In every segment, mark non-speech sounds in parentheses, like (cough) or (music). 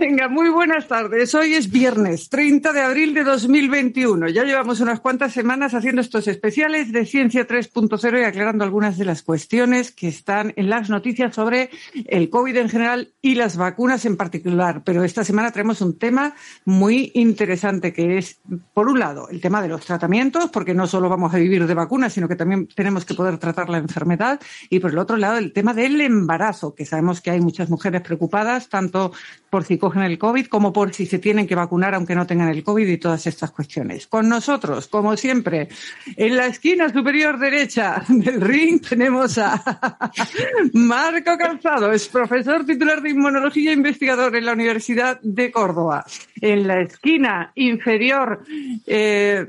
Venga, muy buenas tardes. Hoy es viernes 30 de abril de 2021. Ya llevamos unas cuantas semanas haciendo estos especiales de Ciencia 3.0 y aclarando algunas de las cuestiones que están en las noticias sobre el COVID en general y las vacunas en particular. Pero esta semana traemos un tema muy interesante que es, por un lado, el tema de los tratamientos, porque no solo vamos a vivir de vacunas, sino que también tenemos que poder tratar la enfermedad. Y por el otro lado, el tema del embarazo, que sabemos que hay muchas mujeres preocupadas, tanto por si cogen el COVID como por si se tienen que vacunar aunque no tengan el COVID y todas estas cuestiones. Con nosotros, como siempre, en la esquina superior derecha del ring tenemos a (laughs) Marco Calzado, es profesor titular de inmunología e investigador en la Universidad de Córdoba. En la esquina inferior eh,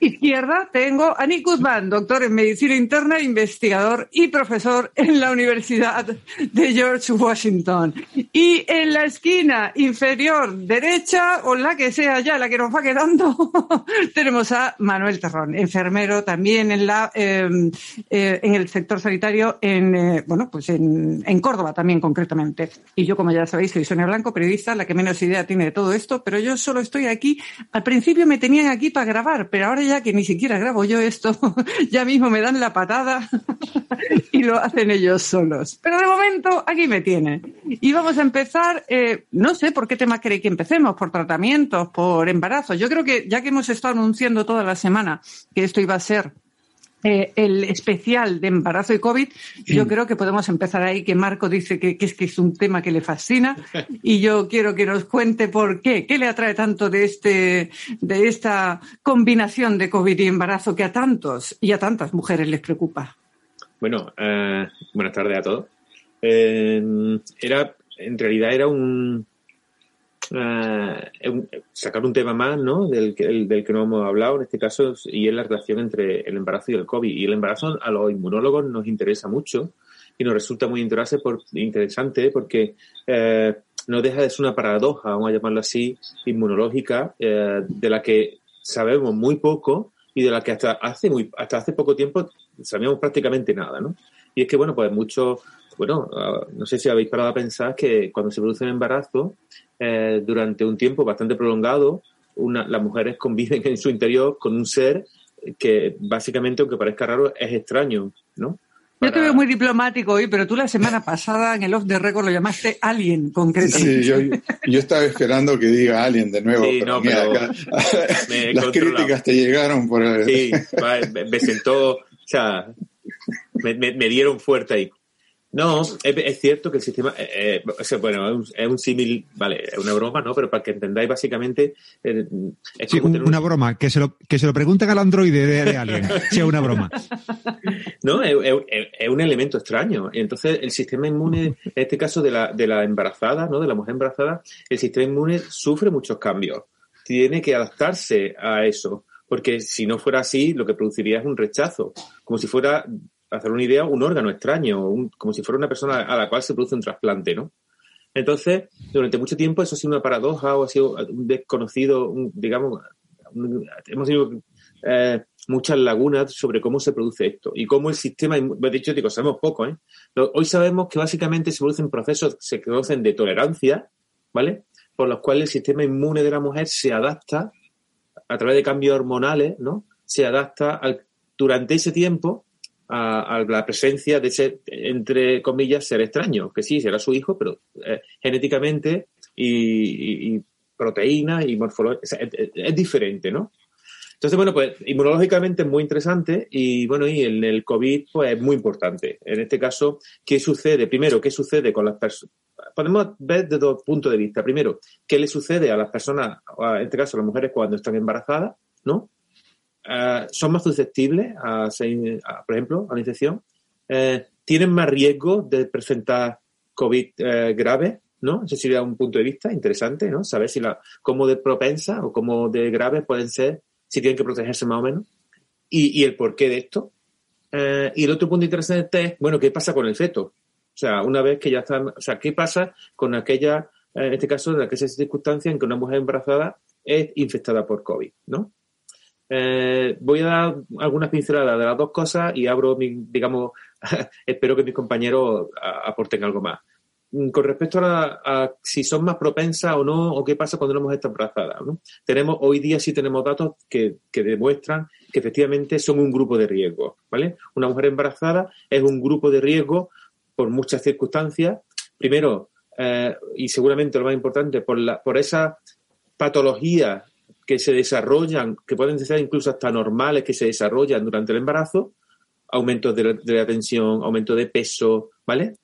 izquierda tengo a Nick Guzmán, doctor en medicina interna, investigador y profesor en la Universidad de George Washington. Y en la esquina inferior derecha, o la que sea ya, la que nos va quedando, (laughs) tenemos a Manuel Terrón, enfermero también en la em, eh, en el sector sanitario en eh, bueno pues en, en Córdoba también concretamente. Y yo, como ya sabéis, soy Sonia Blanco, periodista, la que menos idea tiene de todo esto, pero yo solo estoy aquí. Al principio me tenían aquí para grabar, pero ahora ya que ni siquiera grabo yo esto, (laughs) ya mismo me dan la patada (laughs) y lo hacen ellos solos. Pero de momento aquí me tienen. Y vamos a empezar, eh, no sé por qué tema queréis que empecemos, por tratamientos, por embarazos. Yo creo que ya que hemos estado anunciando toda la semana que esto iba a ser eh, el especial de embarazo y COVID, yo creo que podemos empezar ahí, que Marco dice que, es que es un tema que le fascina y yo quiero que nos cuente por qué, qué le atrae tanto de este, de esta combinación de COVID y embarazo que a tantos y a tantas mujeres les preocupa. Bueno, eh, buenas tardes a todos. Eh, era, en realidad era un, uh, sacar un tema más, ¿no? Del que, del que no hemos hablado en este caso, y es la relación entre el embarazo y el COVID. Y el embarazo a los inmunólogos nos interesa mucho y nos resulta muy interesante porque eh, no deja de ser una paradoja, vamos a llamarlo así, inmunológica, eh, de la que sabemos muy poco y de la que hasta hace, muy, hasta hace poco tiempo sabíamos prácticamente nada, ¿no? Y es que, bueno, pues muchos bueno, ah, no sé si habéis parado a pensar que cuando se produce un embarazo, eh, durante un tiempo bastante prolongado, una, las mujeres conviven en su interior con un ser que básicamente, aunque parezca raro, es extraño, ¿no? Yo te veo muy diplomático hoy, pero tú la semana pasada en el off the record lo llamaste Alien, concretamente. Sí, yo, yo estaba esperando que diga Alien de nuevo, sí, pero, no, mira, acá, (laughs) las críticas te llegaron por el... Sí, me, sentó, o sea, me, me, dieron fuerte ahí. No, es, cierto que el sistema, eh, eh bueno, es un, símil, vale, es una broma, ¿no? Pero para que entendáis básicamente... Eh, es sí, una broma, que se, lo, que se lo pregunten al androide de, de Alien, (laughs) sea una broma. No, es, es, un elemento extraño. Entonces, el sistema inmune, en este caso de la, de la embarazada, ¿no? De la mujer embarazada, el sistema inmune sufre muchos cambios. Tiene que adaptarse a eso porque si no fuera así, lo que produciría es un rechazo, como si fuera hacer una idea, un órgano extraño, como si fuera una persona a la cual se produce un trasplante, ¿no? Entonces, durante mucho tiempo eso ha sido una paradoja o ha sido un desconocido, digamos, hemos tenido eh, muchas lagunas sobre cómo se produce esto y cómo el sistema, de hecho, digo, sabemos poco, ¿eh? Hoy sabemos que básicamente se producen procesos, se conocen de tolerancia, ¿vale? Por los cuales el sistema inmune de la mujer se adapta a través de cambios hormonales, ¿no? Se adapta durante ese tiempo a, la presencia de ese, entre comillas, ser extraño, que sí, será su hijo, pero eh, genéticamente y, proteína y morfología, es, diferente, ¿no? Entonces, bueno, pues inmunológicamente es muy interesante y bueno, y en el COVID pues es muy importante. En este caso, ¿qué sucede? Primero, ¿qué sucede con las personas? Podemos ver desde dos puntos de vista. Primero, ¿qué le sucede a las personas, en este caso a las mujeres cuando están embarazadas, ¿no? Eh, son más susceptibles a, por ejemplo, a la infección, eh, tienen más riesgo de presentar COVID eh, grave, ¿no? Ese sería un punto de vista interesante, ¿no? Saber si la, cómo de propensa o cómo de grave pueden ser, si tienen que protegerse más o menos, y, y el porqué de esto. y el otro punto interesante es, bueno, ¿qué pasa con el feto? O sea, una vez que ya está, o sea, ¿qué pasa con aquella, en este caso, en aquella circunstancia en que una mujer embarazada es infectada por COVID, ¿no? Eh, voy a dar algunas pinceladas de las dos cosas y abro, mi, digamos, (laughs) espero que mis compañeros aporten algo más. mm, con respecto a, si son más propensas o no, o qué pasa cuando una mujer está embarazada. ¿no? Tenemos, hoy día sí tenemos datos que, demuestran que efectivamente son un grupo de riesgo. ¿vale? Una mujer embarazada es un grupo de riesgo por muchas circunstancias. Primero, eh, y seguramente lo más importante, por, la, por esa patología que se desarrollan, que pueden ser incluso hasta normales, que se desarrollan durante el embarazo, aumentos de la, tensión, aumento de peso, ¿vale?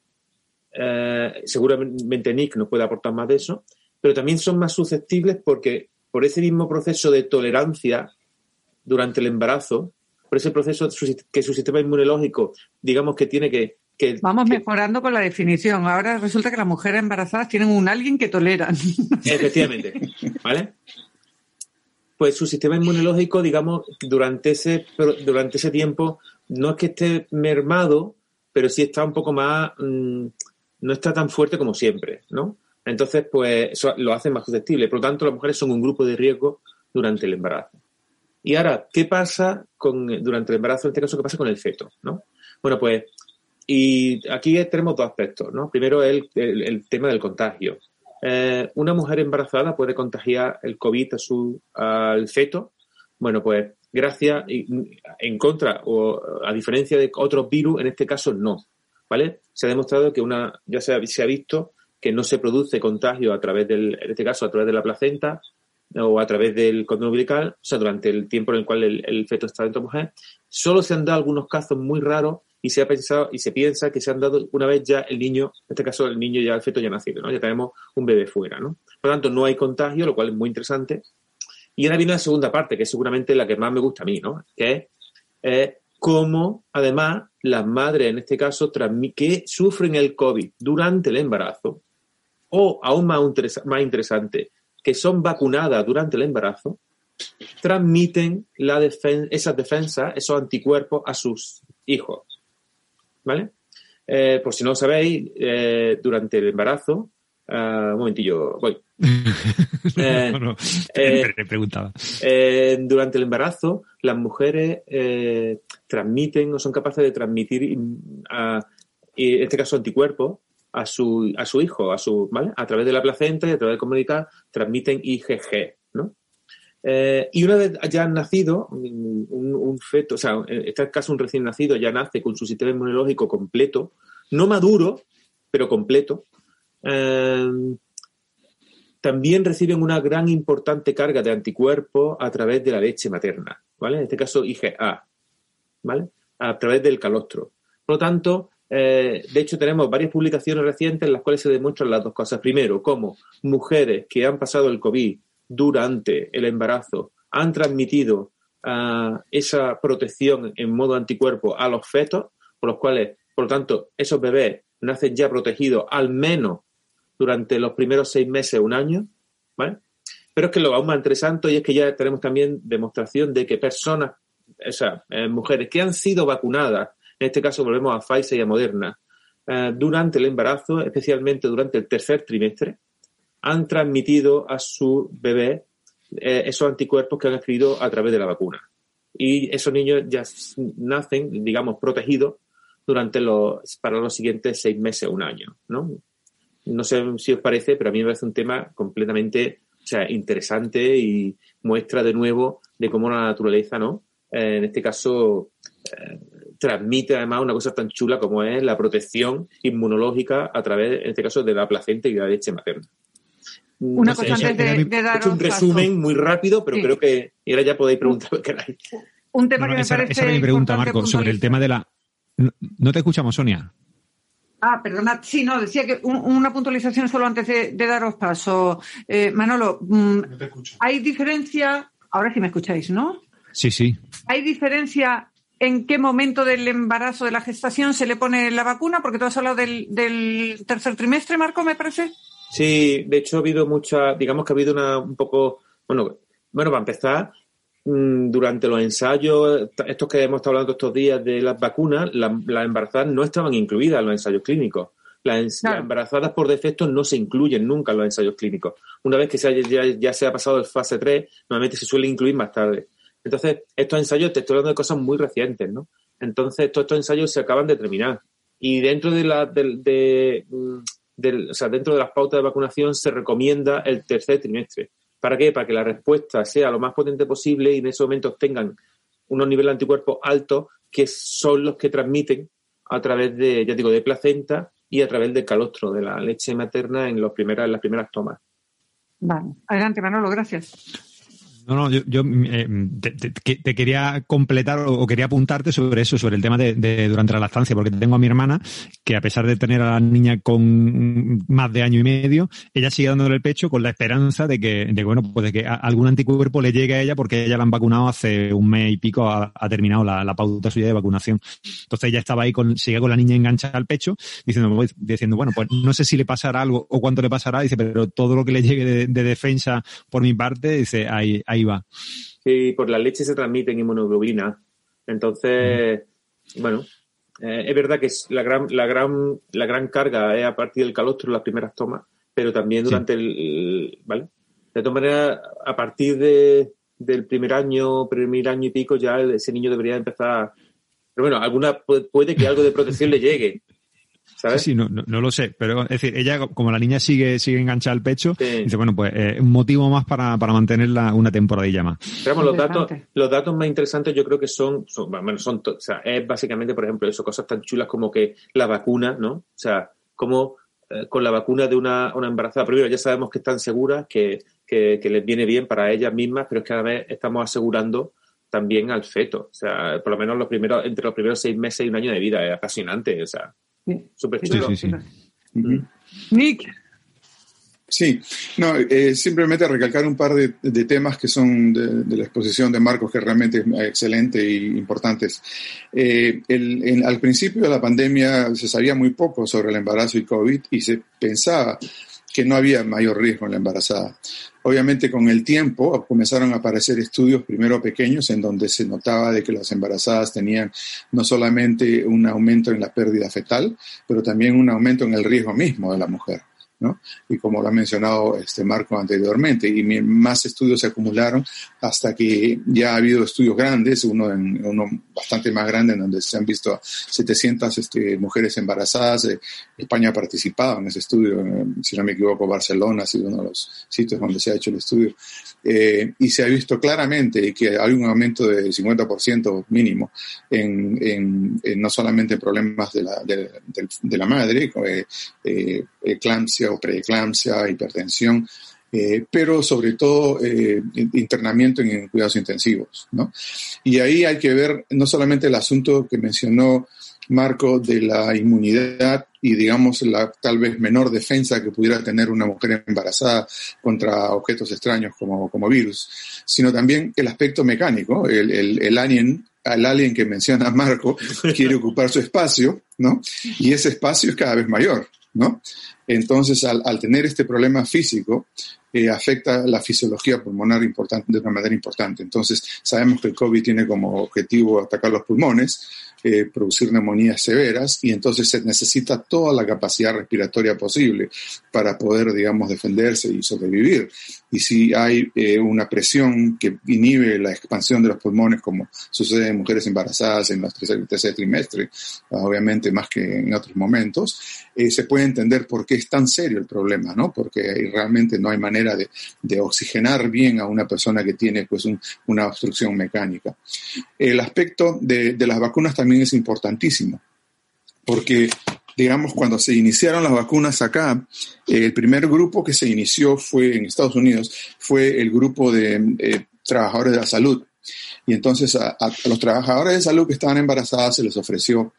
Eh, seguramente Nick nos puede aportar más de eso, pero también son más susceptibles porque por ese mismo proceso de tolerancia durante el embarazo, por ese proceso que su sistema inmunológico, digamos que tiene que... que Vamos mejorando con la definición. Ahora resulta que las mujeres embarazadas tienen un alguien que toleran. Efectivamente, ¿vale? Pues su sistema inmunológico, digamos, durante ese, durante ese tiempo no es que esté mermado, pero sí está un poco más, mm, no está tan fuerte como siempre, ¿no? Entonces, pues eso lo hace más susceptible. Por lo tanto, las mujeres son un grupo de riesgo durante el embarazo. Y ahora, ¿qué pasa con, durante el embarazo, en este caso, qué pasa con el feto, ¿no? Bueno, pues, y aquí tenemos dos aspectos, ¿no? Primero, el, el, tema del contagio. Eh, una mujer embarazada puede contagiar el COVID a su, al feto. Bueno, pues gracias, en contra o a diferencia de otros virus, en este caso no. ¿Vale? Se ha demostrado que una, ya se ha, visto que no se produce contagio a través del, en este caso, a través de la placenta o a través del cordón umbilical, o sea, durante el tiempo en el cual el, feto está dentro de la mujer. Solo se han dado algunos casos muy raros y se ha pensado y se piensa que se han dado una vez ya el niño, en este caso el niño ya, el feto ya nacido, ¿no? Ya tenemos un bebé fuera, ¿no? Por lo tanto, no hay contagio, lo cual es muy interesante. Y ahora viene la segunda parte, que es seguramente la que más me gusta a mí, ¿no? Que es cómo, además, las madres, en este caso, que sufren el COVID durante el embarazo, o aún más, interesante, que son vacunadas durante el embarazo, transmiten la esas defensas, esos anticuerpos a sus hijos. ¿Vale? Eh, por si no lo sabéis, eh, durante el embarazo, uh, un momentillo, voy. (laughs) eh, eh, (laughs) preguntaba. Eh, durante el embarazo, las mujeres eh, transmiten o son capaces de transmitir, a, en este caso, anticuerpos a su, a su hijo, a su, ¿vale? A través de la placenta y a través de comunicar, transmiten IgG. Eh, y una vez ya han nacido, un, feto, o sea, en este caso un recién nacido ya nace con su sistema inmunológico completo, no maduro, pero completo. Eh, también reciben una gran importante carga de anticuerpos a través de la leche materna, ¿vale? En este caso IgA, ¿vale? A través del calostro. Por lo tanto, eh, de hecho tenemos varias publicaciones recientes en las cuales se demuestran las dos cosas. Primero, cómo mujeres que han pasado el COVID durante el embarazo han transmitido uh, esa protección en modo anticuerpo a los fetos, por los cuales, por lo tanto, esos bebés nacen ya protegidos al menos durante los primeros seis meses, un año, ¿vale? Pero es que lo aún más interesante y es que ya tenemos también demostración de que personas, o eh, mujeres que han sido vacunadas, en este caso volvemos a Pfizer y a Moderna, eh, durante el embarazo, especialmente durante el tercer trimestre, han transmitido a su bebé eh, esos anticuerpos que han adquirido a través de la vacuna. Y esos niños ya nacen, digamos, protegidos durante los, para los siguientes seis meses o un año, ¿no? No sé si os parece, pero a mí me parece un tema completamente o sea, interesante y muestra de nuevo de cómo la naturaleza, ¿no? Eh, en este caso, eh, transmite además una cosa tan chula como es la protección inmunológica a través, en este caso, de la placenta y de la leche materna. Una cosa antes de, de He hecho un resumen muy rápido, pero creo que y ahora ya podéis preguntar lo que queráis. Un tema que me parece. Esa es mi pregunta, Marco, sobre el tema de la. No te escuchamos, Sonia. Ah, perdona, sí, no, decía que una puntualización solo antes de, daros paso. Eh, Manolo, mm, ¿hay diferencia? Ahora sí me escucháis, ¿no? Sí, sí. ¿Hay diferencia en qué momento del embarazo, de la gestación, se le pone la vacuna? Porque tú has hablado del, tercer trimestre, Marco, me parece. Sí, de hecho ha habido mucha, digamos que ha habido una un poco, bueno, bueno, para empezar, Mm, durante los ensayos, estos que hemos estado hablando estos días de las vacunas, las embarazadas no estaban incluidas en los ensayos clínicos. Las, embarazadas por defecto no se incluyen nunca en los ensayos clínicos. Una vez que se ya, se ha pasado el fase 3, normalmente se suele incluir más tarde. Entonces, estos ensayos, te estoy hablando de cosas muy recientes, ¿no? Entonces, todos estos ensayos se acaban de terminar. Y dentro de la, de, mm, del, o sea, dentro de las pautas de vacunación se recomienda el tercer trimestre. ¿Para qué? Para que la respuesta sea lo más potente posible y en ese momento tengan unos niveles de anticuerpos altos que son los que transmiten a través de, ya digo, de placenta y a través del calostro, de la leche materna en, los primeras, en las primeras tomas. Vale. Adelante, Manolo, gracias. No, no, yo, eh, te, quería completar o, quería apuntarte sobre eso, sobre el tema de, durante la lactancia, porque tengo a mi hermana que a pesar de tener a la niña con más de año y medio, ella sigue dándole el pecho con la esperanza de que, de, bueno, pues de que algún anticuerpo le llegue a ella porque ella la han vacunado hace un mes y pico, ha, terminado la, pauta suya de vacunación. Entonces ella estaba ahí con, sigue con la niña enganchada al pecho, diciendo, diciendo, bueno, pues no sé si le pasará algo o cuánto le pasará, dice, pero todo lo que le llegue de, de defensa por mi parte, dice, ahí, ahí va. Sí, por la leche se transmiten inmunoglobulina. Entonces, bueno, eh, es verdad que es la gran, la gran, la gran carga es a partir del calostro las primeras tomas, pero también durante el, ¿vale? De todas maneras, a partir de, del primer año, primer año y pico, ya ese niño debería empezar. Pero bueno, alguna puede que algo de protección le llegue, Sí, sí, no, no, lo sé, pero es decir, ella, como la niña sigue, sigue enganchada al pecho, dice, bueno, pues eh, un motivo más para, para mantenerla una temporadilla más. Pero los datos, los datos más interesantes yo creo que son, son, bueno, son, o sea, es básicamente, por ejemplo, eso, cosas tan chulas como que la vacuna, ¿no? O sea, como eh, con la vacuna de una, una embarazada, primero ya sabemos que están seguras, que, que, que les viene bien para ellas mismas, pero es que cada vez estamos asegurando también al feto. O sea, por lo menos los primeros, entre los primeros seis meses y un año de vida. Es apasionante. O sea, Súper chulo. Sí, Nick. Sí, no, eh, simplemente recalcar un par de, temas que son de, la exposición de Marcos, que realmente es excelente e importantes. Eh, al principio de la pandemia se sabía muy poco sobre el embarazo y COVID y se pensaba que no había mayor riesgo en la embarazada. Obviamente con el tiempo comenzaron a aparecer estudios primero pequeños en donde se notaba de que las embarazadas tenían no solamente un aumento en la pérdida fetal, pero también un aumento en el riesgo mismo de la mujer. Y como lo ha mencionado este Marco anteriormente, y más estudios se acumularon hasta que ya ha habido estudios grandes, uno, en, uno bastante más grande, en donde se han visto 700 este, mujeres embarazadas. Eh, España ha participado en ese estudio, eh, si no me equivoco, Barcelona ha sido uno de los sitios donde se ha hecho el estudio. Eh, y se ha visto claramente que hay un aumento de 50% mínimo en, en, no solamente problemas de la, madre, eh, eclampsia o preeclampsia, hipertensión, eh, pero sobre todo eh, internamiento en, cuidados intensivos. ¿no? Y ahí hay que ver no solamente el asunto que mencionó Marco de la inmunidad y digamos la tal vez menor defensa que pudiera tener una mujer embarazada contra objetos extraños como, como virus, sino también el aspecto mecánico, el, el, el alien al alien que menciona Marco quiere ocupar su espacio, ¿no? Y ese espacio es cada vez mayor, ¿no? Entonces, al, tener este problema físico, eh, afecta la fisiología pulmonar importante, de una manera importante. Entonces, sabemos que el COVID tiene como objetivo atacar los pulmones, eh, producir neumonías severas y entonces se necesita toda la capacidad respiratoria posible para poder, digamos, defenderse y sobrevivir. Y si hay eh, una presión que inhibe la expansión de los pulmones, como sucede en mujeres embarazadas en los tercer, tercer trimestre, obviamente más que en otros momentos, eh, se puede entender por qué es tan serio el problema, ¿no? Porque realmente no hay manera de, de oxigenar bien a una persona que tiene pues una obstrucción mecánica. El aspecto de, de las vacunas también es importantísimo, porque, digamos, cuando se iniciaron las vacunas acá, el primer grupo que se inició fue en Estados Unidos, fue el grupo de eh, trabajadores de la salud. Y entonces a, los trabajadores de salud que estaban embarazadas se les ofreció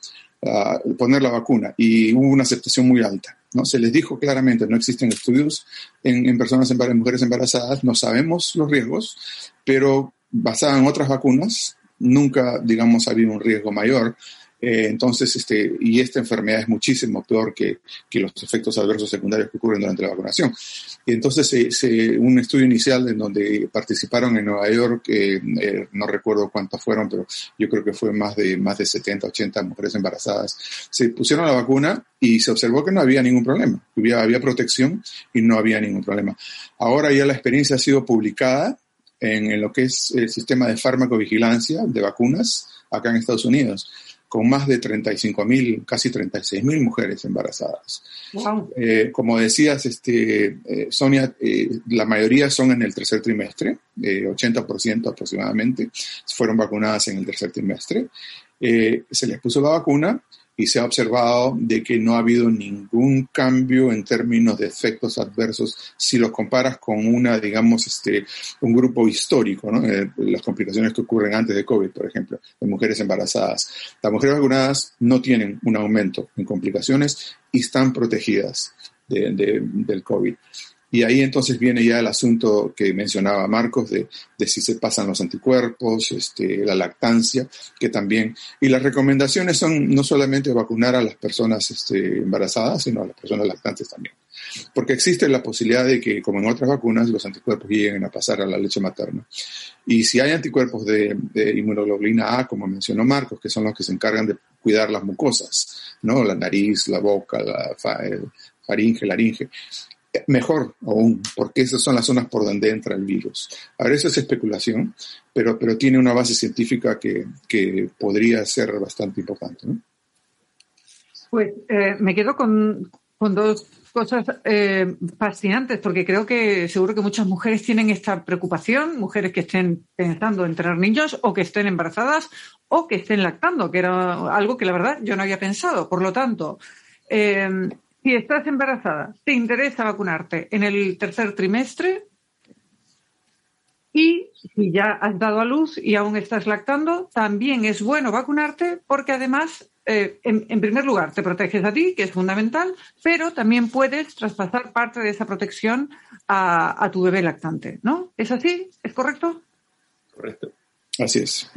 ah, poner la vacuna y hubo una aceptación muy alta. ¿no? Se les dijo claramente, no existen estudios en, en personas, en mujeres embarazadas, no sabemos los riesgos, pero basada en otras vacunas, nunca, digamos, ha habido un riesgo mayor. Eh, entonces, este, y esta enfermedad es muchísimo peor que, que, los efectos adversos secundarios que ocurren durante la vacunación. Y entonces, se, un estudio inicial en donde participaron en Nueva York, eh, eh, no recuerdo cuántos fueron, pero yo creo que fue más de, más de 70, 80 mujeres embarazadas, se pusieron la vacuna y se observó que no había ningún problema. Había, había protección y no había ningún problema. Ahora ya la experiencia ha sido publicada en, lo que es el sistema de farmacovigilancia de vacunas acá en Estados Unidos, con más de 35 mil, casi 36 mil mujeres embarazadas. Eh, como decías, este, eh, Sonia, eh, la mayoría son en el tercer trimestre, 80% aproximadamente fueron vacunadas en el tercer trimestre. se les puso la vacuna y se ha observado de que no ha habido ningún cambio en términos de efectos adversos si los comparas con una, digamos, este, un grupo histórico, ¿no? Eh, las complicaciones que ocurren antes de COVID, por ejemplo, en mujeres embarazadas. Las mujeres vacunadas no tienen un aumento en complicaciones y están protegidas del COVID. Y ahí entonces viene ya el asunto que mencionaba Marcos de, si se pasan los anticuerpos, este, la lactancia, que también. Y las recomendaciones son no solamente vacunar a las personas este, embarazadas, sino a las personas lactantes también. Porque existe la posibilidad de que, como en otras vacunas, los anticuerpos lleguen a pasar a la leche materna. Y si hay anticuerpos de, inmunoglobulina A, como mencionó Marcos, que son los que se encargan de cuidar las mucosas, ¿no? La nariz, la boca, la faringe, laringe mejor aún, porque esas son las zonas por donde entra el virus. Ahora, eso es especulación, pero, pero tiene una base científica que, que podría ser bastante importante. ¿no? Pues eh, me quedo con, con dos cosas eh, fascinantes, porque creo que seguro que muchas mujeres tienen esta preocupación, mujeres que estén pensando en tener niños o que estén embarazadas o que estén lactando, que era algo que la verdad yo no había pensado. Por lo tanto, eh, si estás embarazada, te interesa vacunarte en el tercer trimestre y si ya has dado a luz y aún estás lactando, también es bueno vacunarte porque además, eh, en, primer lugar, te proteges a ti, que es fundamental, pero también puedes traspasar parte de esa protección a, tu bebé lactante, ¿no? ¿Es así? ¿Es correcto? Correcto. Así es.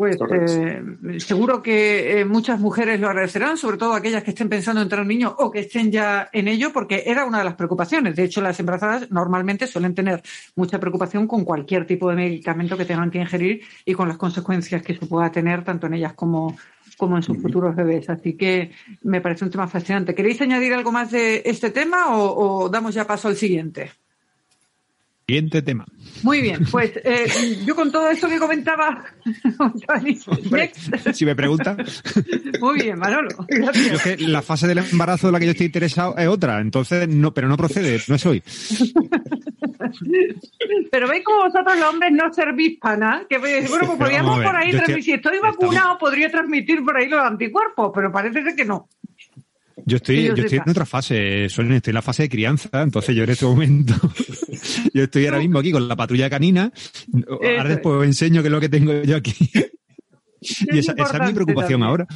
Pues eh, seguro que eh, muchas mujeres lo agradecerán, sobre todo aquellas que estén pensando en tener niños o que estén ya en ello, porque era una de las preocupaciones. De hecho, las embarazadas normalmente suelen tener mucha preocupación con cualquier tipo de medicamento que tengan que ingerir y con las consecuencias que se pueda tener tanto en ellas como, como en sus futuros bebés. Así que me parece un tema fascinante. ¿Queréis añadir algo más de este tema o damos ya paso al siguiente? Siguiente tema. Muy bien, pues eh, yo con todo esto que comentaba, (laughs) si me pregunta. Muy bien, Manolo. Gracias. que la fase del embarazo de la que yo estoy interesado es otra, entonces no, pero no procede, no es hoy. Pero veis como vosotros los hombres no servís para nada, que bueno, pues podríamos por ahí transmitir, si estoy vacunado podría transmitir por ahí los anticuerpos, pero parece que no. Yo estoy, yo estoy en otra fase, estoy en la fase de crianza, entonces yo en este momento, (laughs) yo estoy ahora mismo aquí con la patrulla canina, ahora después os enseño qué es lo que tengo yo aquí. Y esa, es mi preocupación ahora.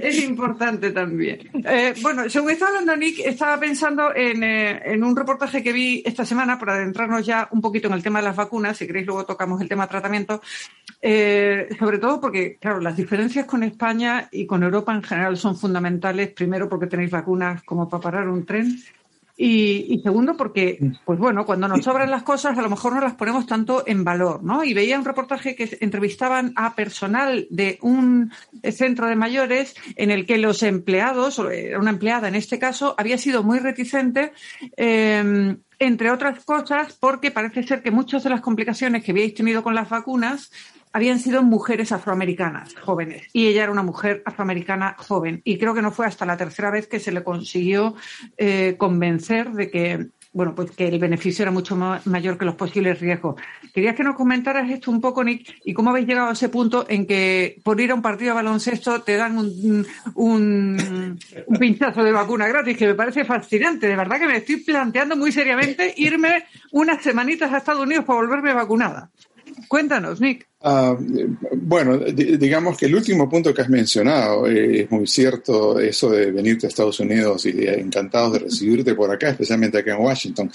Es importante también. Eh, bueno, según estaba hablando Nick, estaba pensando eh, en, un reportaje que vi esta semana para adentrarnos ya un poquito en el tema de las vacunas. Si queréis, luego tocamos el tema de tratamiento. Eh, sobre todo porque, claro, las diferencias con España y con Europa en general son fundamentales. Primero, porque tenéis vacunas como para parar un tren. Y, segundo, porque, pues bueno, cuando nos sobran las cosas, a lo mejor no las ponemos tanto en valor, ¿no? Y veía un reportaje que entrevistaban a personal de un centro de mayores en el que los empleados, una empleada en este caso, había sido muy reticente, em, entre otras cosas, porque parece ser que muchas de las complicaciones que habíais tenido con las vacunas habían sido mujeres afroamericanas jóvenes y ella era una mujer afroamericana joven y creo que no fue hasta la tercera vez que se le consiguió eh, convencer de que bueno, pues que el beneficio era mucho mayor que los posibles riesgos. Quería que nos comentaras esto un poco, Nick, y cómo habéis llegado a ese punto en que por ir a un partido de baloncesto te dan un, un, un pinchazo de vacuna gratis, que me parece fascinante. De verdad que me estoy planteando muy seriamente irme unas semanitas a Estados Unidos para volverme vacunada. Cuéntanos, Nick. Ah, bueno, digamos que el último punto que has mencionado eh, es muy cierto, eso de venirte a Estados Unidos y encantados de recibirte por acá, especialmente acá en Washington.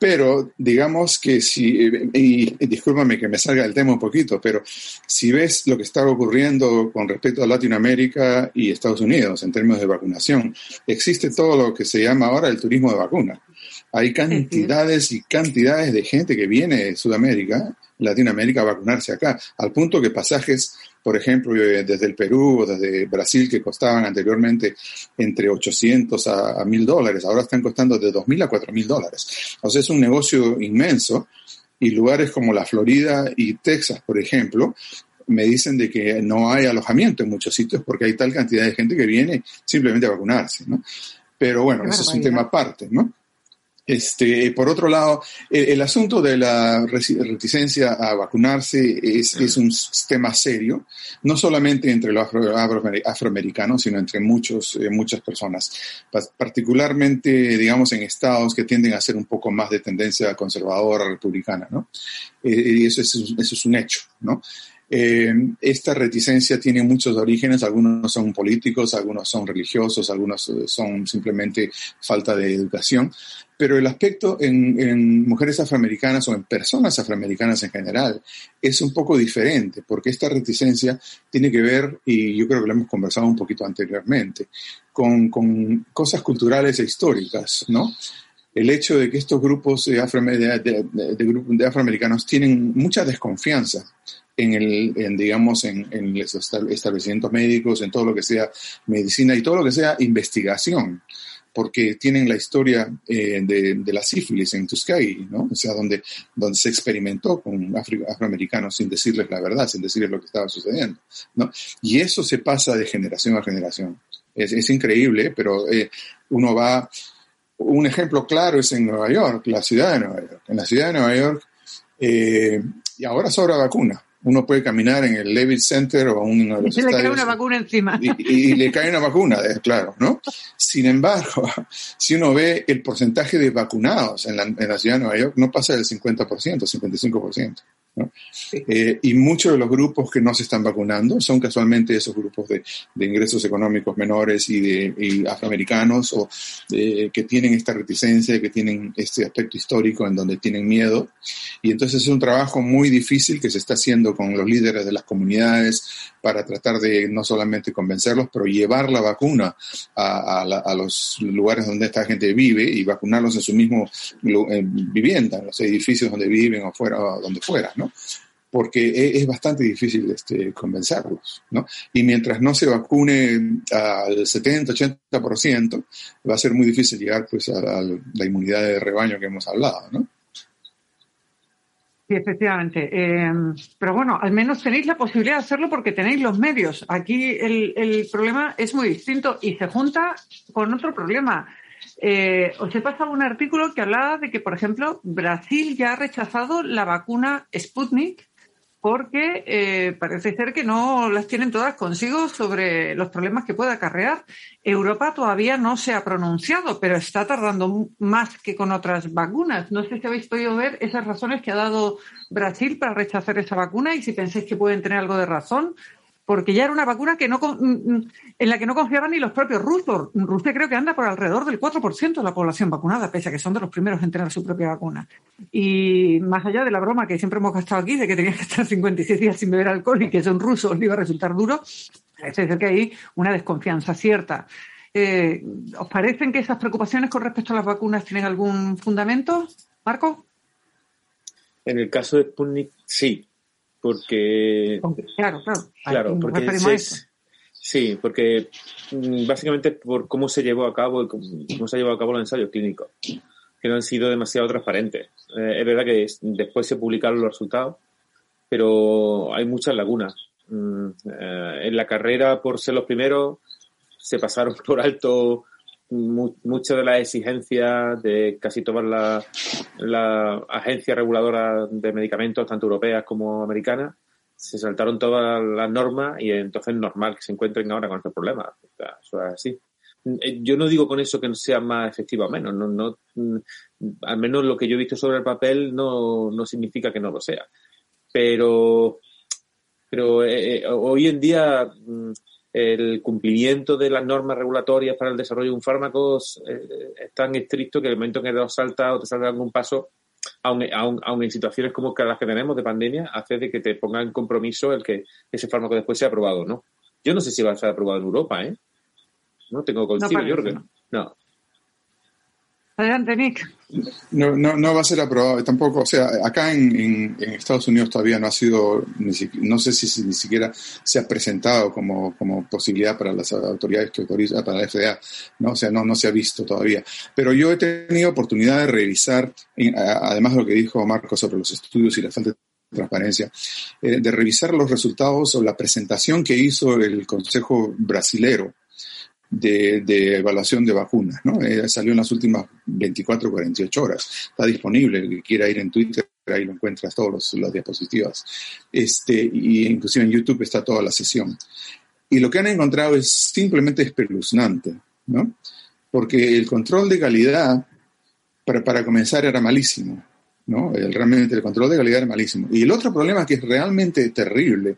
Pero digamos que si, y, y discúlpame que me salga del tema un poquito, pero si ves lo que está ocurriendo con respecto a Latinoamérica y Estados Unidos en términos de vacunación, existe todo lo que se llama ahora el turismo de vacuna. Hay cantidades y cantidades de gente que viene de Sudamérica Latinoamérica a vacunarse acá, al punto que pasajes, por ejemplo, eh, desde el Perú o desde Brasil, que costaban anteriormente entre 800 a, 1000 dólares, ahora están costando de 2000 a 4000 dólares. O sea, es un negocio inmenso y lugares como la Florida y Texas, por ejemplo, me dicen de que no hay alojamiento en muchos sitios porque hay tal cantidad de gente que viene simplemente a vacunarse, ¿no? Pero bueno, ese es un tema aparte, ¿no? Este, por otro lado, el, asunto de la reticencia a vacunarse es, es, un tema serio, no solamente entre los afroamericanos, sino entre muchos, eh, muchas personas, particularmente, digamos, en estados que tienden a ser un poco más de tendencia conservadora, republicana, ¿no? Eh, y eso es, eso es un hecho, ¿no? Eh, esta reticencia tiene muchos orígenes, algunos son políticos, algunos son religiosos, algunos son simplemente falta de educación, pero el aspecto en, mujeres afroamericanas o en personas afroamericanas en general es un poco diferente, porque esta reticencia tiene que ver, y yo creo que lo hemos conversado un poquito anteriormente, con, cosas culturales e históricas, ¿no? El hecho de que estos grupos de, afroamericanos tienen mucha desconfianza en el, digamos, en, en, los establecimientos médicos, en todo lo que sea medicina y todo lo que sea investigación porque tienen la historia eh, de, la sífilis en Tuskegee, ¿no? O sea, donde, donde se experimentó con afroamericanos sin decirles la verdad, sin decirles lo que estaba sucediendo, ¿no? Y eso se pasa de generación a generación. Es, increíble, pero eh, uno va... Un ejemplo claro es en Nueva York, la ciudad de Nueva York. En la ciudad de Nueva York, eh, y ahora sobra vacuna uno puede caminar en el Levitt Center o uno de los y le cae una vacuna encima. Y, le cae una vacuna, claro, ¿no? Sin embargo, (laughs) si uno ve el porcentaje de vacunados en la, en la ciudad de Nueva York, no pasa del 50%, 55%. Eh, y muchos de los grupos que no se están vacunando son casualmente esos grupos de, ingresos económicos menores y de afroamericanos o que tienen esta reticencia, que tienen este aspecto histórico en donde tienen miedo. Y entonces es un trabajo muy difícil que se está haciendo con los líderes de las comunidades para tratar de no solamente convencerlos, pero llevar la vacuna a, los lugares donde esta gente vive y vacunarlos en su mismo vivienda, en los edificios donde viven o fuera, donde fuera, ¿no? Porque e, es, bastante difícil este, convencerlos, ¿no? Y mientras no se vacune al 70-80%, va a ser muy difícil llegar pues a la inmunidad de rebaño que hemos hablado, ¿no? Sí, efectivamente. Em, pero bueno, al menos tenéis la posibilidad de hacerlo porque tenéis los medios. Aquí el, problema es muy distinto y se junta con otro problema. Eh, os he pasado un artículo que hablaba de que, por ejemplo, Brasil ya ha rechazado la vacuna Sputnik porque eh, parece ser que no las tienen todas consigo sobre los problemas que puede acarrear. Europa todavía no se ha pronunciado, pero está tardando más que con otras vacunas. No sé si habéis podido ver esas razones que ha dado Brasil para rechazar esa vacuna y si pensáis que pueden tener algo de razón porque ya era una vacuna que no mm, mm, en la que no confiaban ni los propios rusos. Rusia creo que anda por alrededor del 4% de la población vacunada, pese a que son de los primeros en tener su propia vacuna. Y más allá de la broma que siempre hemos gastado aquí, de que tenías que estar 56 días sin beber alcohol y que son rusos le iba a resultar duro, parece ser que hay una desconfianza cierta. Eh, ¿Os parecen que esas preocupaciones con respecto a las vacunas tienen algún fundamento, Marco? En el caso de Sputnik, sí, porque... Claro, claro. Claro, porque sí, porque mm, básicamente por cómo se llevó a cabo cómo se ha llevado a cabo los ensayos clínicos, que no han sido demasiado transparentes. Eh, es verdad que después se publicaron los resultados, pero hay muchas lagunas. Mm, eh, en la carrera, por ser los primeros, se pasaron (laughs) por alto muchas de las exigencias de casi todas las la agencias reguladoras de medicamentos, tanto europeas como americanas, se saltaron todas las normas y entonces es normal que se encuentren ahora con estos problemas. así. Eh, yo no digo con eso que sea más efectiva o menos, no, no, mm, al menos lo que yo he visto sobre el papel no, no significa que no lo sea. Pero, pero eh, eh, hoy en día mm, el cumplimiento de las normas regulatorias para el desarrollo de un fármaco eh, es tan estricto que el momento en que te salta o te salta algún paso, aun, en situaciones como las que tenemos de pandemia, hace de que te ponga en compromiso el que ese fármaco después sea aprobado, ¿no? Yo no sé si va a ser aprobado en Europa, ¿eh? No tengo consigo, yo no. Adelante, Nick. No, no, no va a ser aprobado tampoco. O sea, acá en, Estados Unidos todavía no ha sido, no sé si, ni siquiera se ha presentado como, como posibilidad para las autoridades que autorizan, para la FDA. ¿no? O sea, no, no se ha visto todavía. Pero yo he tenido oportunidad de revisar, además de lo que dijo Marco sobre los estudios y la falta transparencia, eh, de revisar los resultados o la presentación que hizo el Consejo Brasilero de, evaluación de vacunas. ¿no? Eh, salió en las últimas 24 o 48 horas. Está disponible, el que quiera ir en Twitter, ahí lo encuentras todas las diapositivas. Este, y inclusive en YouTube está toda la sesión. Y lo que han encontrado es simplemente espeluznante, ¿no? porque el control de calidad, para, para comenzar, era malísimo. ¿no? El, realmente el control de calidad era malísimo. Y el otro problema que es realmente terrible,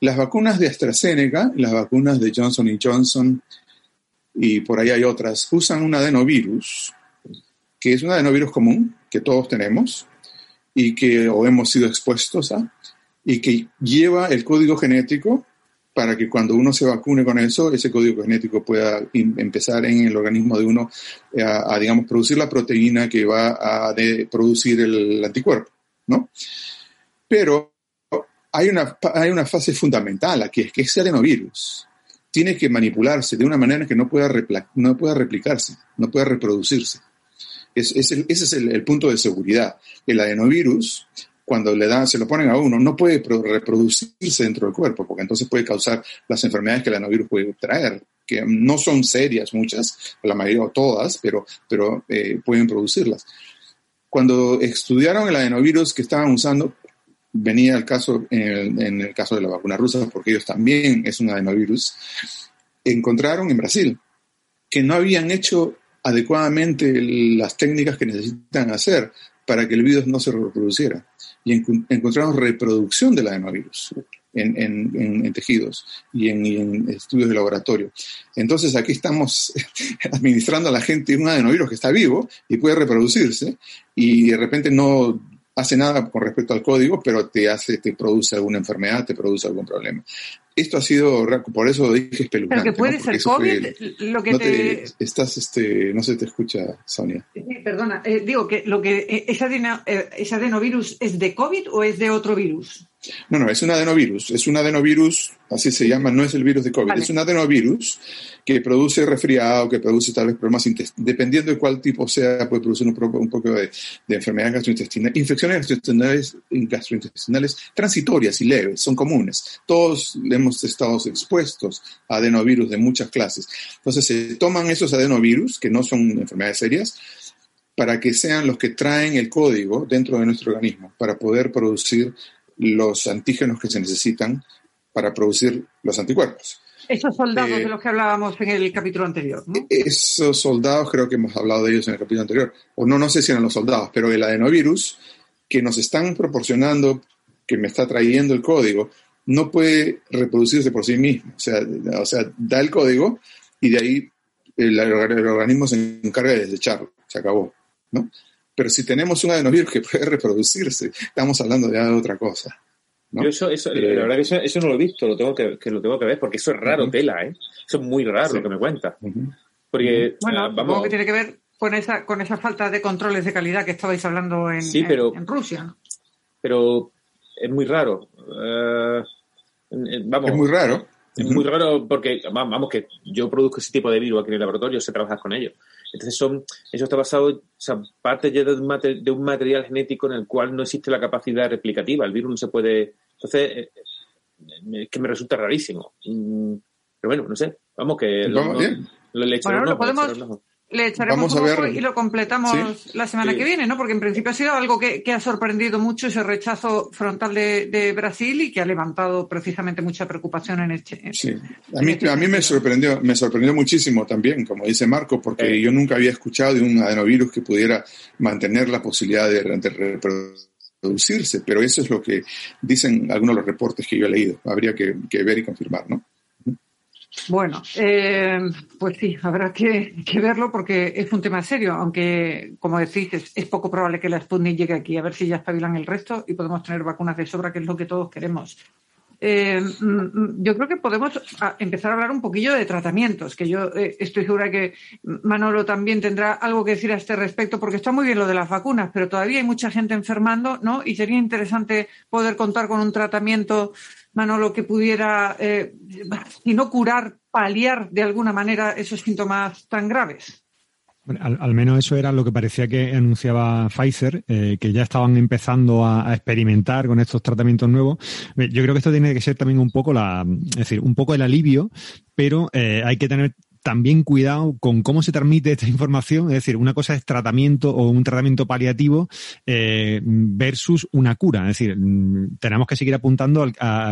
las vacunas de AstraZeneca, las vacunas de Johnson Johnson y por ahí hay otras, usan un adenovirus, que es un adenovirus común que todos tenemos y que o hemos sido expuestos a, y que lleva el código genético para que cuando uno se vacune con eso, ese código genético pueda empezar en el organismo de uno eh, a, digamos, producir la proteína que va a producir el anticuerpo, ¿no? Pero hay una, hay una fase fundamental aquí, es que ese adenovirus tiene que manipularse de una manera que no pueda, no pueda replicarse, no pueda reproducirse. Es, ese es el, punto de seguridad. El adenovirus cuando le dan, se lo ponen a uno, no puede reproducirse dentro del cuerpo, porque entonces puede causar las enfermedades que el adenovirus puede traer, que no son serias muchas, la mayoría o todas, pero, pero eh, pueden producirlas. Cuando estudiaron el adenovirus que estaban usando, venía el caso, en el, en el caso de la vacuna rusa, porque ellos también es un adenovirus, encontraron en Brasil que no habían hecho adecuadamente las técnicas que necesitan hacer para que el virus no se reproduciera y encontramos reproducción del adenovirus en, en, tejidos y en, estudios de laboratorio. Entonces aquí estamos (laughs) administrando a la gente un adenovirus que está vivo y puede reproducirse y de repente no hace nada con respecto al código, pero te hace, te produce alguna enfermedad, te produce algún problema. Esto ha sido, por eso dije espeluznante. Pero que puede ser COVID, lo que no te... Estás, este, no se te escucha, Sonia. Sí, perdona, eh, digo que lo que eh, ese, eh, ese adenovirus es de COVID o es de otro virus. No, no, es un adenovirus. Es un adenovirus, así se llama, no es el virus de COVID. Es un adenovirus que produce resfriado, que produce tal vez problemas intestinales. Dependiendo de cuál tipo sea, puede producir un, un poco de, de, enfermedades gastrointestinales. Infecciones gastrointestinales, gastrointestinales transitorias y leves, son comunes. Todos hemos estado expuestos a adenovirus de muchas clases. Entonces, se toman esos adenovirus, que no son enfermedades serias, para que sean los que traen el código dentro de nuestro organismo, para poder producir los antígenos que se necesitan para producir los anticuerpos. Esos soldados eh, de los que hablábamos en el capítulo anterior. ¿no? Esos soldados, creo que hemos hablado de ellos en el capítulo anterior, o no, no sé si eran los soldados, pero el adenovirus que nos están proporcionando, que me está trayendo el código, no puede reproducirse por sí mismo. O sea, o sea da el código y de ahí el, el, organismo se encarga de desecharlo. Se acabó. ¿no? Pero si tenemos un adenovirus que puede (laughs) reproducirse, estamos hablando de otra cosa. Yo eso, eso la eh, verdad que eso, no lo he visto, lo tengo que, lo tengo que ver, porque eso es raro, tela, ¿eh? Eso es muy raro lo que me cuenta. Porque, bueno, ah, vamos... que tiene que ver con esa, con esa falta de controles de calidad que estabais hablando en, en, Rusia. Pero es muy raro. Eh, vamos, es muy raro. Es muy raro porque, vamos, que yo produzco ese tipo de virus aquí en el laboratorio, sé trabajar con ellos. Entonces, son, eso está basado, o sea, parte ya de un, de un material genético en el cual no existe la capacidad replicativa. El virus no se puede. Entonces, eh, eh, es que me resulta rarísimo. Mm, pero bueno, no sé. Vamos, que. Lo, lo, le bueno, lo podemos, le echaremos un ojo y lo completamos la semana que viene, ¿no? Porque en principio ha sido algo que, ha sorprendido mucho ese rechazo frontal de, Brasil y que ha levantado precisamente mucha preocupación en este. Sí, a mí, este a mí me sorprendió, me sorprendió muchísimo también, como dice Marco, porque yo nunca había escuchado de un adenovirus que pudiera mantener la posibilidad de, de reproducirse, pero eso es lo que dicen algunos de los reportes que yo he leído. Habría que, que ver y confirmar, ¿no? Bueno, eh, pues sí, habrá que, verlo porque es un tema serio, aunque, como decís, es, poco probable que la Sputnik llegue aquí, a ver si ya espabilan el resto y podemos tener vacunas de sobra, que es lo que todos queremos. Eh, mm, yo creo que podemos empezar a hablar un poquillo de tratamientos, que yo eh, estoy segura que Manolo también tendrá algo que decir a este respecto, porque está muy bien lo de las vacunas, pero todavía hay mucha gente enfermando, ¿no? Y sería interesante poder contar con un tratamiento Manolo, que pudiera, eh, si no curar, paliar de alguna manera esos síntomas tan graves? al, menos eso era lo que parecía que anunciaba Pfizer, eh, que ya estaban empezando a, experimentar con estos tratamientos nuevos. Yo creo que esto tiene que ser también un poco la, es decir, un poco el alivio, pero eh, hay que tener también cuidado con cómo se transmite esta información, es decir, una cosa es tratamiento o un tratamiento paliativo eh, versus una cura, es decir, mm, tenemos que seguir apuntando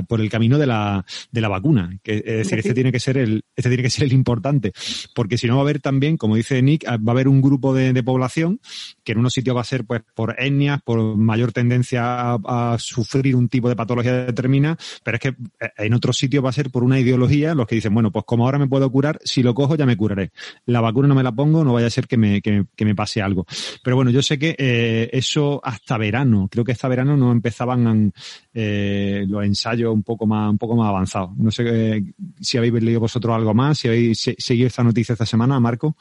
por el camino de la, de la vacuna, que, es decir, este tiene que ser el, este tiene que ser el importante, porque si no va a haber también, como dice Nick, va a haber un grupo de, población que en unos sitios va a ser pues por etnias, por mayor tendencia a, sufrir un tipo de patología determinada, pero es que eh, en otros sitios va a ser por una ideología, los que dicen, bueno, pues como ahora me puedo curar, si lo ya me curaré. La vacuna no me la pongo, no vaya a ser que me, que, me pase algo. Pero bueno, yo sé que eh, eso hasta verano, creo que hasta verano no empezaban eh, los ensayos un poco más, un poco más avanzados. No sé eh, si habéis leído vosotros algo más, si habéis seguido esta noticia esta semana, Marco.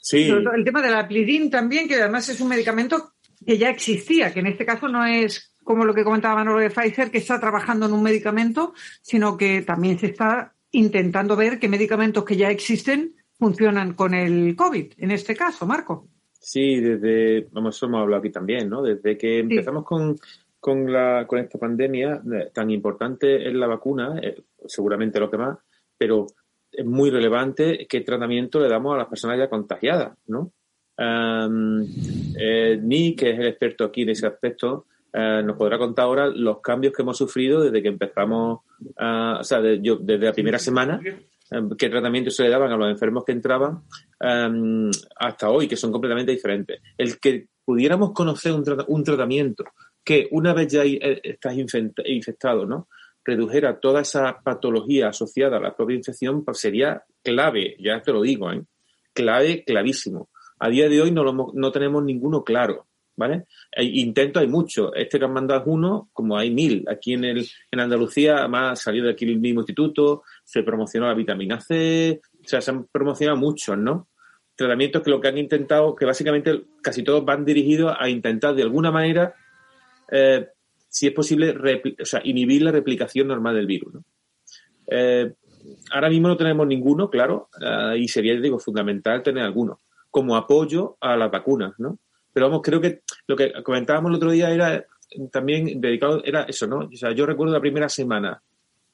Sí. El tema de la plidin también, que además es un medicamento que ya existía, que en este caso no es como lo que comentaba Manolo de Pfizer, que está trabajando en un medicamento, sino que también se está intentando ver qué medicamentos que ya existen funcionan con el COVID, en este caso, Marco. Sí, desde, vamos, eso hemos hablado aquí también, ¿no? Desde que empezamos con, con, la, con esta pandemia, eh, tan importante es la vacuna, eh, seguramente lo que más, pero es muy relevante qué tratamiento le damos a las personas ya contagiadas, ¿no? Eh, Nick, que es el experto aquí en ese aspecto, eh, nos podrá contar ahora los cambios que hemos sufrido desde que empezamos, o sea, yo, desde la primera semana, eh, qué tratamiento se le daban a los enfermos que entraban em, hasta hoy, que son completamente diferentes. El que pudiéramos conocer un, un tratamiento que una vez ya estás infectado, ¿no? redujera toda esa patología asociada a la propia infección, pues sería clave, ya te lo digo, ¿eh? clave, clavísimo. A día de hoy no, lo, no tenemos ninguno claro. ¿Vale? Hay intentos hay muchos. Este que han mandado es uno, como hay mil. Aquí en, el, en Andalucía, además, salió de aquí el mismo instituto, se promocionó la vitamina C, o sea, se han promocionado muchos, ¿no? Tratamientos que lo que han intentado, que básicamente casi todos van dirigidos a intentar de alguna manera, eh, si es posible, o sea, inhibir la replicación normal del virus, ¿no? Eh, ahora mismo no tenemos ninguno, claro, eh, y sería, digo, fundamental tener alguno, como apoyo a las vacunas, ¿no? Pero vamos, creo que lo que comentábamos el otro día era también dedicado, era eso, ¿no? O sea, yo recuerdo la primera semana,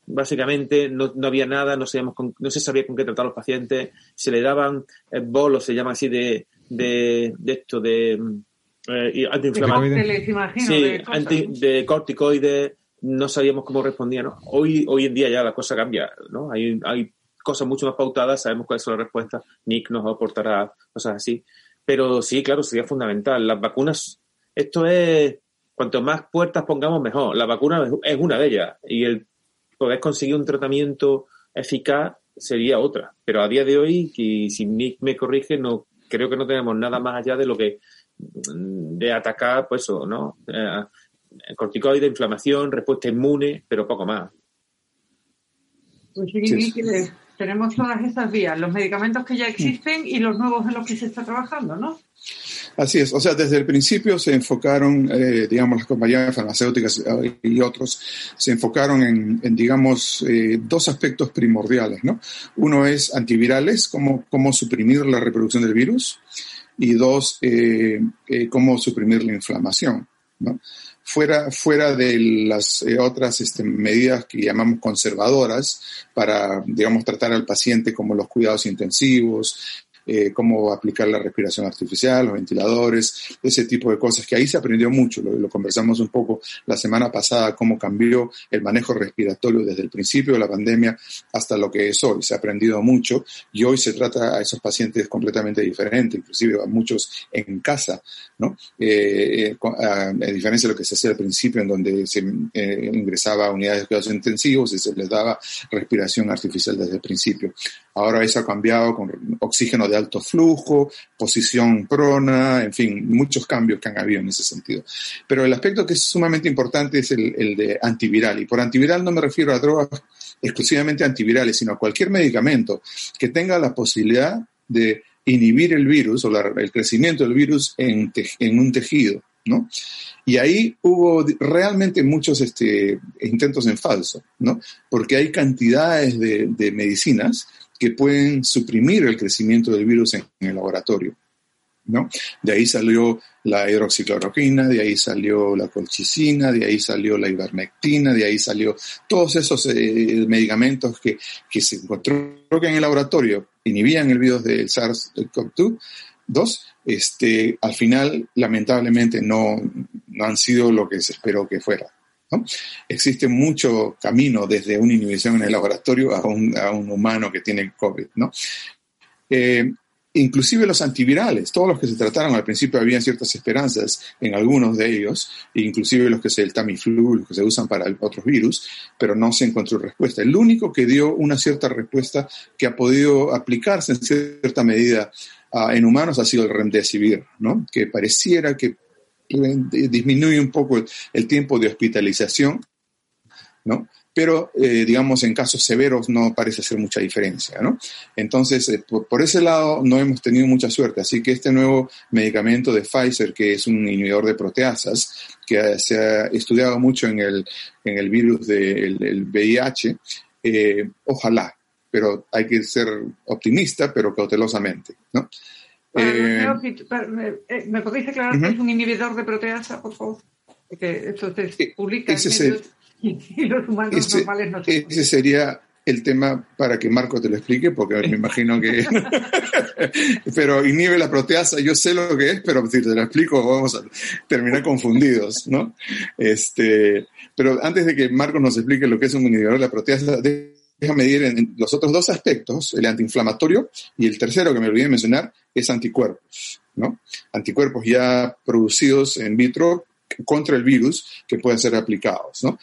básicamente no, había nada, no, sabíamos no se sabía con qué tratar a los pacientes, se le daban eh, bolos, se llama así, de, de, de esto, de eh, antiinflamatorios. Sí, de, anti, de corticoides, no sabíamos cómo respondían, ¿no? Hoy, hoy en día ya la cosa cambia, ¿no? Hay, hay cosas mucho más pautadas, sabemos cuáles son las respuestas, Nick nos aportará cosas así. Pero sí, claro, sería fundamental. Las vacunas, esto es, cuanto más puertas pongamos, mejor. La vacuna es una de ellas y el poder conseguir un tratamiento eficaz sería otra. Pero a día de hoy, y si Nick me corrige, no creo que no tenemos nada más allá de lo que de atacar, pues, o ¿no? Eh, corticoide, inflamación, respuesta inmune, pero poco más. Pues sí, tenemos todas estas vías, los medicamentos que ya existen y los nuevos en los que se está trabajando, ¿no? Así es, o sea, desde el principio se enfocaron, eh, digamos, las compañías farmacéuticas eh, y otros, se enfocaron en, digamos, eh, dos aspectos primordiales, ¿no? Uno es antivirales, cómo, cómo suprimir la reproducción del virus, y dos, cómo suprimir la inflamación, ¿no? Fuera, fuera de las eh, otras este, medidas que llamamos conservadoras para, digamos, tratar al paciente como los cuidados intensivos, eh, cómo aplicar la respiración artificial, los ventiladores, ese tipo de cosas, que ahí se aprendió mucho, lo, conversamos un poco la semana pasada, cómo cambió el manejo respiratorio desde el principio de la pandemia hasta lo que es hoy, se ha aprendido mucho y hoy se trata a esos pacientes completamente diferente, inclusive a muchos en casa, ¿no? Eh, eh, a, diferencia de lo que se hacía al principio, en donde se ingresaba a unidades de cuidados intensivos y se les daba respiración artificial desde el principio. Ahora eso ha cambiado con oxígeno de alto flujo, posición prona, en fin, muchos cambios que han habido en ese sentido. Pero el aspecto que es sumamente importante es el, de antiviral. Y por antiviral no me refiero a drogas exclusivamente antivirales, sino a cualquier medicamento que tenga la posibilidad de inhibir el virus o el crecimiento del virus en, un tejido. ¿no? Y ahí hubo realmente muchos este, intentos en falso, ¿no? Porque hay cantidades de, de medicinas que pueden suprimir el crecimiento del virus en, el laboratorio. ¿no? De ahí salió la hidroxicloroquina, de ahí salió la colchicina, de ahí salió la ivermectina, de ahí salió todos esos eh, medicamentos que, que, se encontró que en el laboratorio inhibían el virus del SARS-CoV-2, este, al final lamentablemente no, no han sido lo que se esperó que fuera. Existe mucho camino desde una inhibición en el laboratorio a un, humano que tiene COVID. ¿no? Eh, inclusive los antivirales, todos los que se trataron al principio había ciertas esperanzas en algunos de ellos, inclusive los que se el Tamiflu, los que se usan para otros virus, pero no se encontró respuesta. El único que dio una cierta respuesta que ha podido aplicarse en cierta medida uh, en humanos ha sido el remdesivir, ¿no? que pareciera que disminuye un poco el, tiempo de hospitalización, ¿no? Pero, eh, digamos, en casos severos no parece hacer mucha diferencia, ¿no? Entonces, eh, por, ese lado no hemos tenido mucha suerte. Así que este nuevo medicamento de Pfizer, que es un inhibidor de proteasas, que se ha estudiado mucho en el, en el virus del VIH, eh, ojalá, pero hay que ser optimista, pero cautelosamente, ¿no? Eh, eh, ¿Me podéis aclarar que es un inhibidor de proteasa, por favor? Porque esto se publica en medios (laughs) y, los humanos normales no se Ese sería el tema para que Marco te lo explique, porque me imagino que... (laughs) pero inhibe la proteasa, yo sé lo que es, pero si te lo explico vamos a terminar confundidos, ¿no? Este, pero antes de que Marco nos explique lo que es un inhibidor de la proteasa, déjame medir en los otros dos aspectos, el antiinflamatorio y el tercero que me olvidé mencionar es anticuerpos, ¿no? Anticuerpos ya producidos en vitro contra el virus que pueden ser aplicados, ¿no?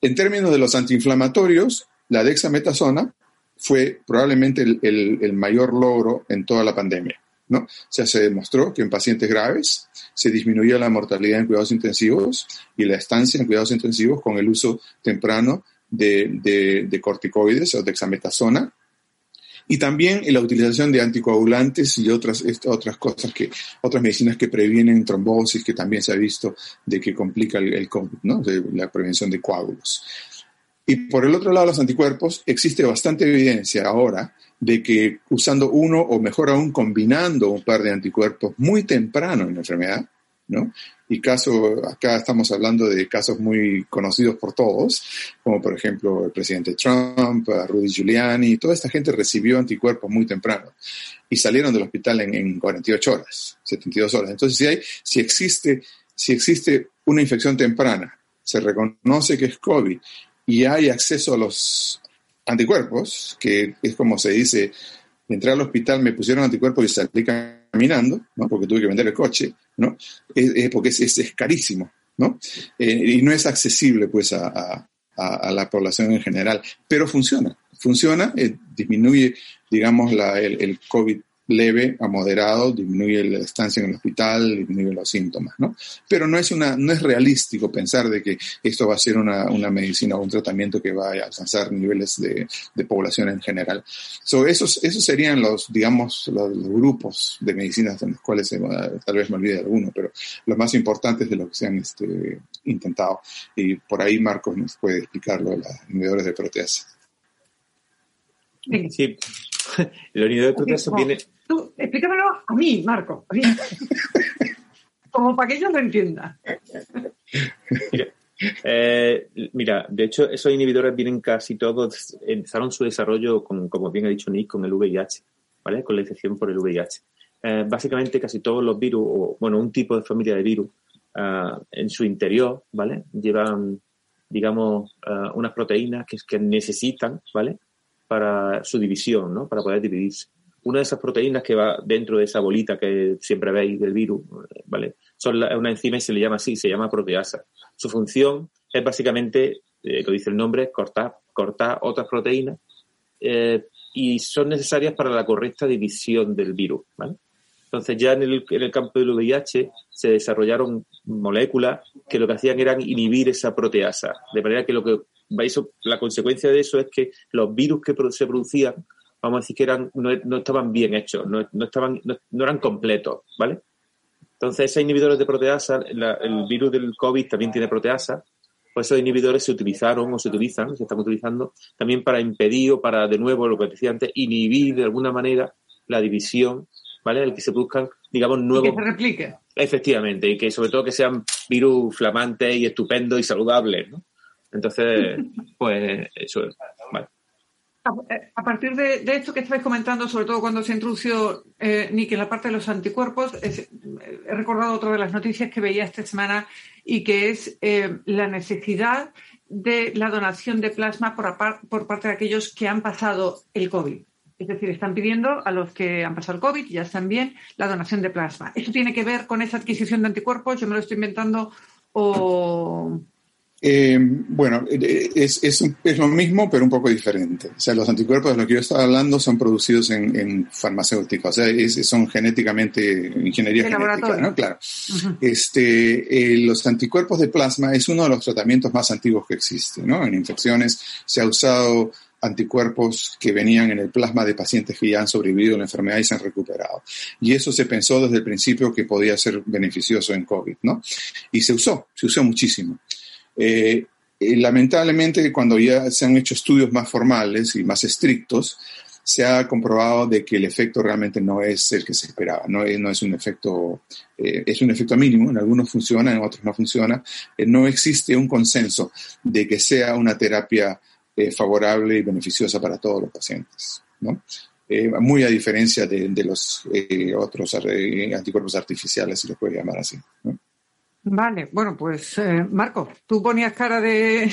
En términos de los antiinflamatorios, la dexametasona fue probablemente el, el, mayor logro en toda la pandemia. ¿no? O sea, se demostró que en pacientes graves se disminuía la mortalidad en cuidados intensivos y la estancia en cuidados intensivos con el uso temprano de, corticoides o dexametasona, y también la utilización de anticoagulantes y otras, otras cosas que, otras medicinas que previenen trombosis, que también se ha visto de que complica el. De la prevención de coágulos. Y por el otro lado, los anticuerpos, existe bastante evidencia ahora de que usando uno o mejor aún combinando un par de anticuerpos muy temprano en la enfermedad, ¿no? y caso, acá estamos hablando de casos muy conocidos por todos, como por ejemplo el presidente Trump, Rudy Giuliani, toda esta gente recibió anticuerpos muy temprano y salieron del hospital en, 48 horas, 72 horas. Entonces, si, hay, si, existe, si existe una infección temprana, se reconoce que es COVID y hay acceso a los anticuerpos, que es como se dice, entré al hospital, me pusieron anticuerpos y salí caminando, ¿no? porque tuve que vender el coche, ¿no? Es, porque es, es, carísimo, ¿no? Eh, y no es accesible, pues, a, la población en general, pero funciona, funciona, eh, disminuye, digamos, la, el, el, COVID leve a moderado, disminuye la estancia en el hospital, disminuye los síntomas, ¿no? Pero no es, una, no es realístico pensar de que esto va a ser una, una medicina o un tratamiento que va a alcanzar niveles de, de población en general. So, esos, esos serían los, digamos, los, grupos de medicinas en los cuales tal vez me olvide alguno, pero los más importantes de lo que se han este, intentado. Y por ahí Marcos nos puede explicar lo de los inhibidores de proteasa. Sí, (laughs) el inhibidor de proteasa viene Tú, explícamelo a mí, Marco. (laughs) Como para que yo lo entienda. (laughs) Eh, mira, de hecho, esos inhibidores vienen casi todos, empezaron su desarrollo, con, como bien ha dicho Nick, con el VIH, ¿vale? Con la infección por el VIH. Eh, básicamente, casi todos los virus, o bueno, un tipo de familia de virus, eh, en su interior, ¿vale? Llevan, digamos, unas proteínas que, que necesitan, ¿vale? Para su división, ¿no? Para poder dividirse una de esas proteínas que va dentro de esa bolita que siempre veis del virus, ¿vale? Son una enzima y se le llama así, se llama proteasa. Su función es básicamente, eh, lo dice el nombre, cortar, cortar otras proteínas eh, y son necesarias para la correcta división del virus, ¿vale? Entonces ya en el, en el campo del VIH se desarrollaron moléculas que lo que hacían era inhibir esa proteasa, de manera que lo que la consecuencia de eso es que los virus que se producían vamos a decir que eran, no, estaban bien hechos, no, estaban, no, eran completos, ¿vale? Entonces, esos inhibidores de proteasa, el virus del COVID también tiene proteasa, pues esos inhibidores se utilizaron o se utilizan, se están utilizando también para impedir o para, de nuevo, lo que decía antes, inhibir de alguna manera la división, ¿vale? El que se buscan, digamos, nuevos. Y que se replique. Efectivamente, y que sobre todo que sean virus flamantes y estupendos y saludables, ¿no? Entonces, (laughs) pues eso es. Vale. A partir de, esto que estabais comentando, sobre todo cuando se introdució eh, Nick en la parte de los anticuerpos, he recordado otra de las noticias que veía esta semana y que es eh, la necesidad de la donación de plasma por, por, parte de aquellos que han pasado el COVID. Es decir, están pidiendo a los que han pasado el COVID y ya están bien la donación de plasma. ¿Esto tiene que ver con esa adquisición de anticuerpos? Yo me lo estoy inventando o, eh, bueno, eh, es, es, es, lo mismo, pero un poco diferente. O sea, los anticuerpos de los que yo estaba hablando son producidos en, en farmacéutica, o sea, son genéticamente, ingeniería genética, ¿no? Claro. este, eh, los anticuerpos de plasma es uno de los tratamientos más antiguos que existe, ¿no? En infecciones se ha usado anticuerpos que venían en el plasma de pacientes que ya han sobrevivido a la enfermedad y se han recuperado. Y eso se pensó desde el principio que podía ser beneficioso en COVID, ¿no? Y se usó, se usó muchísimo. Eh, lamentablemente, cuando ya se han hecho estudios más formales y más estrictos, se ha comprobado de que el efecto realmente no es el que se esperaba, no es, un efecto, eh, es un efecto mínimo, en algunos funciona, en otros no funciona. Eh, no existe un consenso de que sea una terapia favorable y beneficiosa para todos los pacientes, muy a diferencia de, los otros anticuerpos artificiales, si los puede llamar así. Vale, bueno, pues eh, Marco, tú ponías cara de...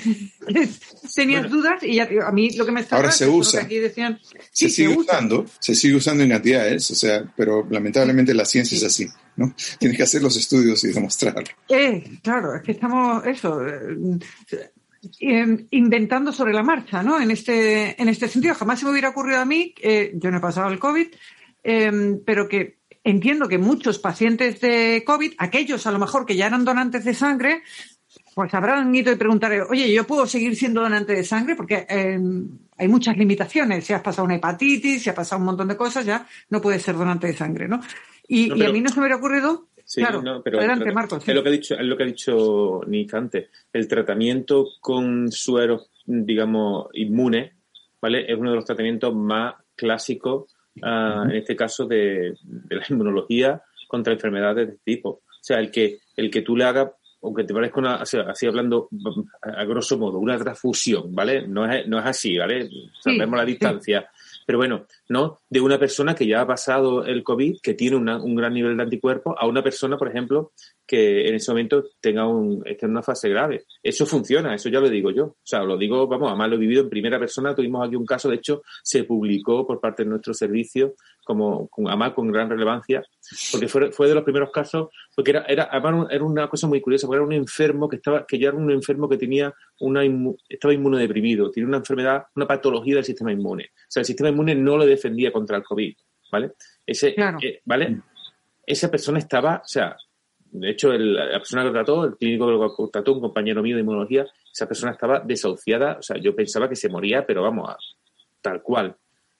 tenías dudas y ya a mí lo que me está... Ahora se usa. Aquí decían, se sigue usando, se sigue usando en cantidades, o sea, pero lamentablemente la ciencia es así, ¿no? Tienes que hacer los estudios y demostrarlo. Eh, claro, es que estamos, eso, eh, inventando sobre la marcha, ¿no? En este, en este sentido, jamás se me hubiera ocurrido a mí, yo no he pasado el COVID, pero que entiendo que muchos pacientes de COVID, aquellos a lo mejor que ya eran donantes de sangre, pues habrán ido y preguntar, oye, ¿yo puedo seguir siendo donante de sangre? Porque em, hay muchas limitaciones. Si has pasado una hepatitis, si has pasado un montón de cosas, ya no puedes ser donante de sangre, ¿no? Y, a mí no se me hubiera ocurrido. claro, adelante, Marcos. Es, lo que ha dicho, es lo que ha dicho Nick antes. El tratamiento con sueros, digamos, inmune, ¿vale? Es uno de los tratamientos más clásicos en este caso de, la inmunología contra enfermedades de este tipo. O sea, el que, el que tú le hagas, aunque te parezca una, así hablando a grosso modo, una transfusión, ¿vale? No es, no es así, ¿vale? Sabemos la distancia. Pero bueno, ¿no? De una persona que ya ha pasado el COVID, que tiene un gran nivel de anticuerpos, a una persona, por ejemplo, que en ese momento tenga un, esté en una fase grave. Eso funciona, eso ya lo digo yo. O sea, lo digo, vamos, además lo he vivido en primera persona. Tuvimos aquí un caso, de hecho, se publicó por parte de nuestro servicio, como, con, además con gran relevancia, porque fue, fue de los primeros casos, porque era, era, además era una cosa muy curiosa, porque era un enfermo que estaba, que ya era un enfermo que tenía una, estaba inmunodeprimido, tiene una enfermedad, una patología del sistema inmune. O sea, el sistema inmune no lo defendía contra el COVID, ¿vale? Ese, eh, ¿vale? Esa persona estaba, o sea, de hecho, la persona que lo trató, el clínico que lo trató, un compañero mío de inmunología, esa persona estaba desahuciada. O sea, yo pensaba que se moría, pero vamos, tal cual.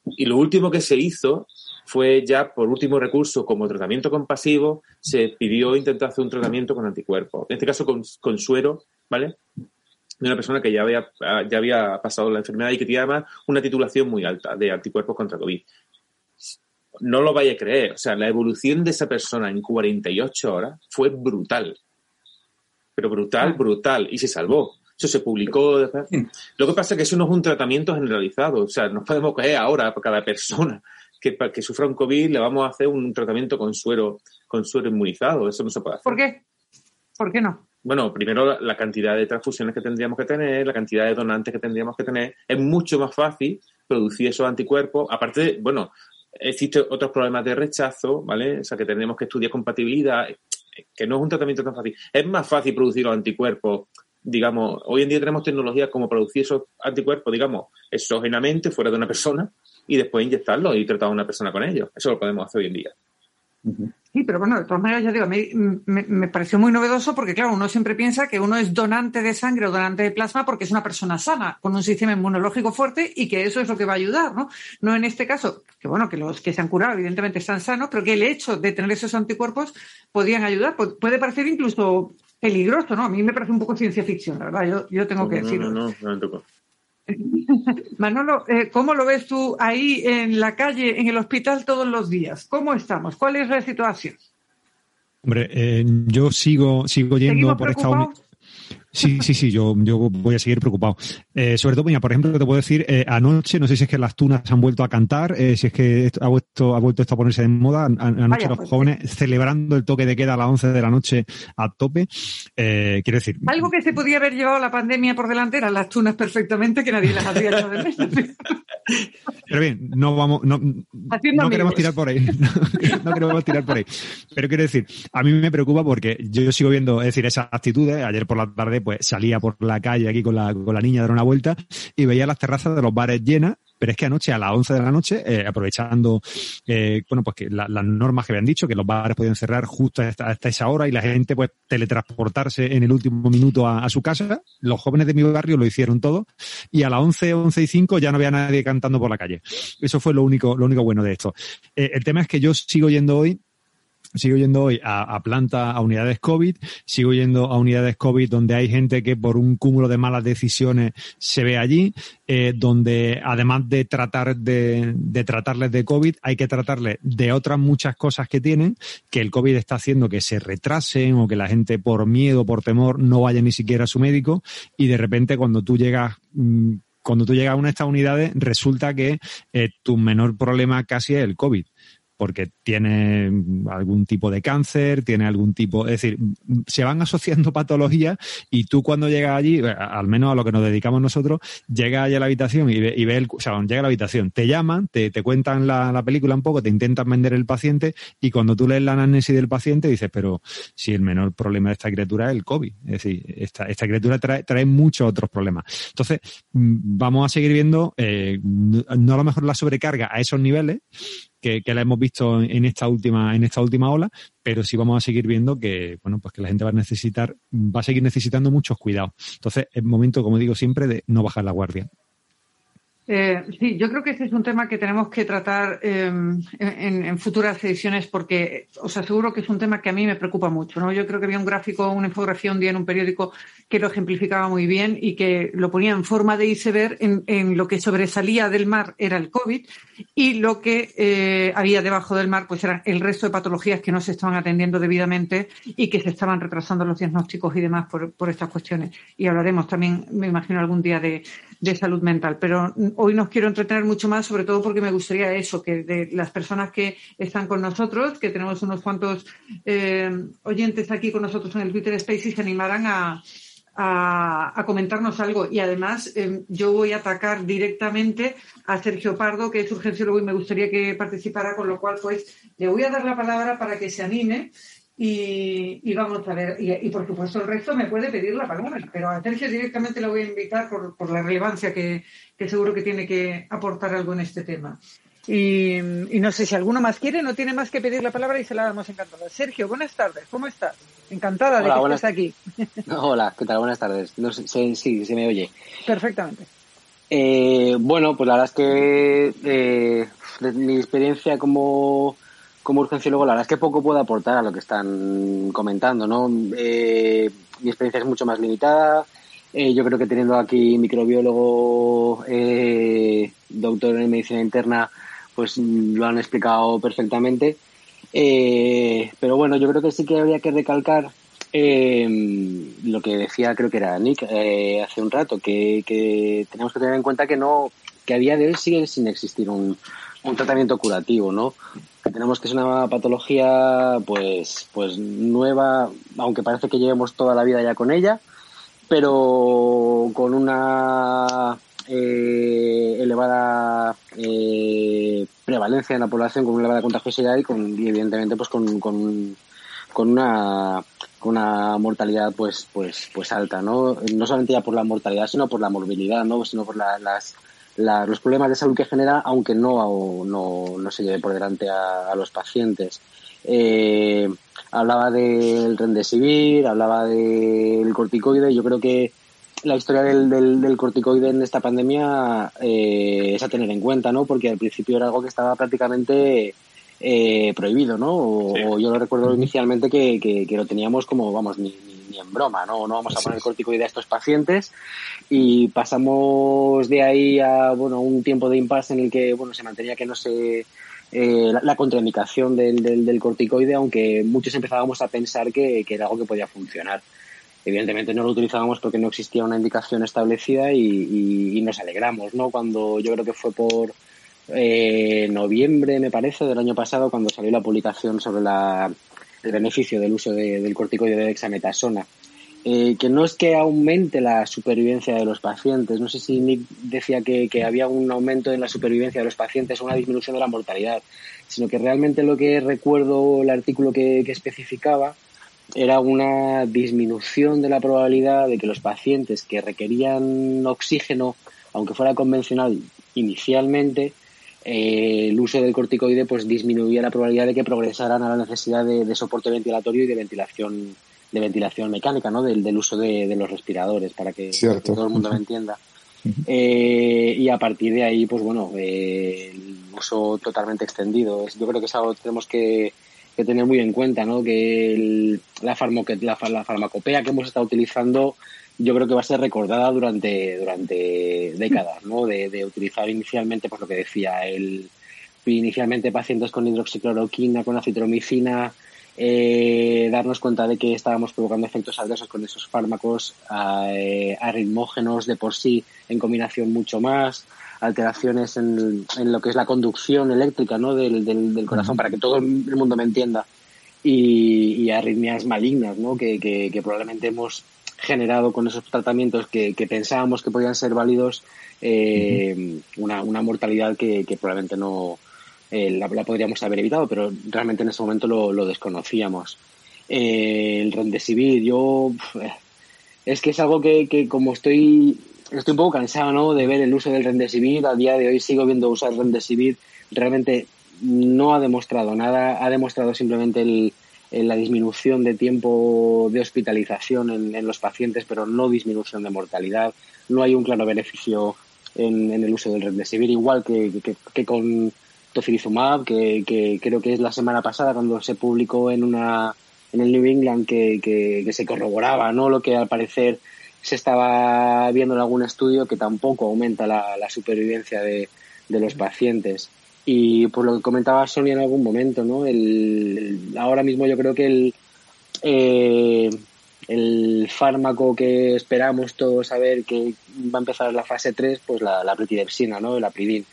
Y lo último que se hizo fue ya, por último recurso, como tratamiento compasivo, se pidió intentar hacer un tratamiento con anticuerpos. En este caso, con, con suero, ¿vale? De una persona que ya había, ya había pasado la enfermedad y que tenía además una titulación muy alta de anticuerpos contra COVID no lo vaya a creer. O sea, la evolución de esa persona en 48 horas fue brutal. Pero brutal, ah. brutal. Y se salvó. Eso se publicó. Lo que pasa es que eso no es un tratamiento generalizado. O sea, no podemos caer ahora por cada persona que, que sufra un COVID le vamos a hacer un tratamiento con suero, con suero inmunizado. Eso no se puede hacer. ¿Por qué? ¿Por qué no? Bueno, primero la cantidad de transfusiones que tendríamos que tener, la cantidad de donantes que tendríamos que tener. Es mucho más fácil producir esos anticuerpos. Aparte, bueno, Existen otros problemas de rechazo, ¿vale? O sea, que tenemos que estudiar compatibilidad, que no es un tratamiento tan fácil. Es más fácil producir los anticuerpos, digamos, hoy en día tenemos tecnologías como producir esos anticuerpos, digamos, exógenamente fuera de una persona y después inyectarlos y tratar a una persona con ellos. Eso lo podemos hacer hoy en día. Sí, pero bueno, de todas maneras, ya digo, a mí me, pareció muy novedoso porque, claro, uno siempre piensa que uno es donante de sangre o donante de plasma porque es una persona sana, con un sistema inmunológico fuerte y que eso es lo que va a ayudar, ¿no? No en este caso, que bueno, que los que se han curado evidentemente están sanos, pero que el hecho de tener esos anticuerpos podían ayudar. Puede parecer incluso peligroso, ¿no? A mí me parece un poco ciencia ficción, la verdad, yo, yo tengo que decirlo. No, no, no, (laughs) Manolo, eh, ¿cómo lo ves tú ahí en la calle, en el hospital todos los días? ¿Cómo estamos? ¿Cuál es la situación? Hombre, eh, yo sigo, sigo yendo por esta Sí, sí, sí, yo, yo voy a seguir preocupado. Eh, sobre todo, mira, por ejemplo, te puedo decir, eh, anoche, no sé si es que las tunas han vuelto a cantar, eh, si es que ha vuelto, ha vuelto esto a ponerse de moda, anoche los pues jóvenes celebrando el toque de queda a las 11 de la noche a tope. quiero decir. Algo que se podía haber llevado la pandemia por delante eran las tunas perfectamente, que nadie las había hecho de menos. Pero bien, no vamos, no, no queremos tirar por ahí. (laughs) No, queremos tirar por ahí. Pero quiero decir, a mí me preocupa porque yo sigo viendo, es decir, esas actitudes. Ayer por la tarde, pues salía por la calle aquí con la, con la niña a dar una vuelta y veía las terrazas de los bares llenas pero es que anoche a las 11 de la noche, eh, aprovechando, eh, bueno, pues que las normas que habían dicho, que los bares podían cerrar justo hasta, esa hora y la gente, pues, teletransportarse en el último minuto a, su casa, los jóvenes de mi barrio lo hicieron todo y a las 11, 11 y 5 ya no había nadie cantando por la calle. Eso fue lo único, lo único bueno de esto. Eh, el tema es que yo sigo yendo hoy sigo yendo hoy a, planta, a unidades COVID, sigo yendo a unidades COVID donde hay gente que por un cúmulo de malas decisiones se ve allí, eh, donde además de tratar de, de, tratarles de COVID, hay que tratarles de otras muchas cosas que tienen, que el COVID está haciendo que se retrasen o que la gente por miedo, por temor, no vaya ni siquiera a su médico. Y de repente cuando tú llegas mm, cuando tú llegas a una de estas unidades, resulta que eh, tu menor problema casi es el COVID porque tiene algún tipo de cáncer, tiene algún tipo, es decir, se van asociando patologías y tú cuando llegas allí, al menos a lo que nos dedicamos nosotros, llegas allí a la habitación y ves, y el, o sea, llega a la habitación, te llaman, te, te cuentan la, la, película un poco, te intentan vender el paciente y cuando tú lees la anamnesis del paciente dices, pero si el menor problema de esta criatura es el COVID, es decir, esta, esta criatura trae, trae muchos otros problemas. Entonces, mm, vamos a seguir viendo, eh, no a lo mejor la sobrecarga a esos niveles, que, la hemos visto en esta última, en esta última ola, pero sí vamos a seguir viendo que, bueno, pues que la gente va a necesitar, va a seguir necesitando muchos cuidados. Entonces, es momento, como digo siempre, de no bajar la guardia. Eh, sí, yo creo que este es un tema que tenemos que tratar em, en, futuras ediciones porque os aseguro que es un tema que a mí me preocupa mucho. ¿no? Yo creo que había un gráfico, una infografía un día en un periódico que lo ejemplificaba muy bien y que lo ponía en forma de iceberg en, lo que sobresalía del mar era el COVID y lo que eh, había debajo del mar pues eran el resto de patologías que no se estaban atendiendo debidamente y que se estaban retrasando los diagnósticos y demás por, por estas cuestiones. Y hablaremos también, me imagino, algún día de, de salud mental. Pero hoy nos quiero entretener mucho más, sobre todo porque me gustaría eso, que de las personas que están con nosotros, que tenemos unos cuantos eh, oyentes aquí con nosotros en el Twitter Space y se animaran a, a, comentarnos algo. Y además, eh, yo voy a atacar directamente a Sergio Pardo, que es urgenciólogo y me gustaría que participara, con lo cual, pues, le voy a dar la palabra para que se anime y, vamos a ver, y, por supuesto el resto me puede pedir la palabra, pero a Sergio directamente la voy a invitar por, por la relevancia que, que, seguro que tiene que aportar algo en este tema. Y, no sé si alguno más quiere, no tiene más que pedir la palabra y se la damos encantada. Sergio, buenas tardes, ¿cómo estás? Encantada de que estés aquí. (laughs) Hola, ¿qué tal? Buenas tardes. No sé, sí, se me oye. Perfectamente. Eh, bueno, pues la verdad es que eh, mi experiencia como como urgenciólogo, la verdad es que poco puedo aportar a lo que están comentando, ¿no? Eh, mi experiencia es mucho más limitada. Eh, yo creo que teniendo aquí microbiólogo, eh, doctor en medicina interna, pues lo han explicado perfectamente. pero bueno, yo creo que sí que habría que recalcar lo que decía, creo que era Nick hace un rato, que, que tenemos que tener en cuenta que no, que a día de hoy sigue sin existir un, un tratamiento curativo, ¿no? Tenemos que es una patología, pues, pues nueva, aunque parece que llevemos toda la vida ya con ella, pero con una eh, elevada eh, prevalencia en la población, con una elevada contagiosidad y, con, evidentemente pues con, con, con una una mortalidad pues pues pues alta no no solamente ya por la mortalidad sino por la morbilidad no sino por las los problemas de salud que genera, aunque no, no, no se lleve por delante a, los pacientes. eh, hablaba del rendesivir, hablaba del corticoide. Yo creo que la historia del, del, corticoide en esta pandemia eh, es a tener en cuenta, ¿no? Porque al principio era algo que estaba prácticamente eh, prohibido, ¿no? O, yo lo recuerdo inicialmente que, que, lo teníamos como, vamos, ni, ni, en broma, ¿no? No vamos a poner corticoide a estos pacientes y pasamos de ahí a, bueno, un tiempo de impasse en el que, bueno, se mantenía que no se eh, la, contraindicación del, del, corticoide, aunque muchos empezábamos a pensar que, que, era algo que podía funcionar. Evidentemente no lo utilizábamos porque no existía una indicación establecida y, y, nos alegramos, ¿no? Cuando yo creo que fue por eh, noviembre, me parece, del año pasado, cuando salió la publicación sobre la, el beneficio del uso del corticoide de dexametasona. Eh, que no es que aumente la supervivencia de los pacientes. No sé si Nick decía que, que, había un aumento en la supervivencia de los pacientes o una disminución de la mortalidad, sino que realmente lo que recuerdo el artículo que, que especificaba era una disminución de la probabilidad de que los pacientes que requerían oxígeno, aunque fuera convencional inicialmente, eh, el uso del corticoide pues disminuía la probabilidad de que progresaran a la necesidad de, soporte ventilatorio y de ventilación de ventilación mecánica, ¿no? Del, del uso de, los respiradores, para que, todo el mundo me entienda. Eh, y a partir de ahí, pues bueno, eh, el uso totalmente extendido. Yo creo que es algo que tenemos que, que tener muy en cuenta, ¿no? Que la, la, farmacopea que hemos estado utilizando yo creo que va a ser recordada durante, durante décadas, ¿no? De, utilizar inicialmente, pues lo que decía, el inicialmente pacientes con hidroxicloroquina, con acitromicina, eh, darnos cuenta de que estábamos provocando efectos adversos con esos fármacos eh, arritmógenos de por sí en combinación mucho más, alteraciones en, en, lo que es la conducción eléctrica ¿no? del, del, corazón, para que todo el mundo me entienda, y, y arritmias malignas ¿no? que, que, que, probablemente hemos generado con esos tratamientos que, que pensábamos que podían ser válidos eh, una, una mortalidad que, que probablemente no eh, la, la, podríamos haber evitado, pero realmente en ese momento lo, lo desconocíamos. Eh, el rendesivir, yo es que es algo que, que como estoy estoy un poco cansado ¿no? de ver el uso del Remdesivir. A día de hoy sigo viendo usar Remdesivir. Realmente no ha demostrado nada. Ha demostrado simplemente el, la disminución de tiempo de hospitalización en, en, los pacientes, pero no disminución de mortalidad. No hay un claro beneficio en, en el uso del Remdesivir, igual que, que, que con tocilizumab, que, creo que es la semana pasada cuando se publicó en una en el New England que, que, que se corroboraba, ¿no? Lo que al parecer se estaba viendo en algún estudio que tampoco aumenta la, la supervivencia de, de, los pacientes. Y por lo que comentaba Sonia en algún momento, ¿no? El, ahora mismo yo creo que el, eh, el fármaco que esperamos todos saber que va a empezar la fase 3, pues la, la pretidepsina, ¿no? El apridin.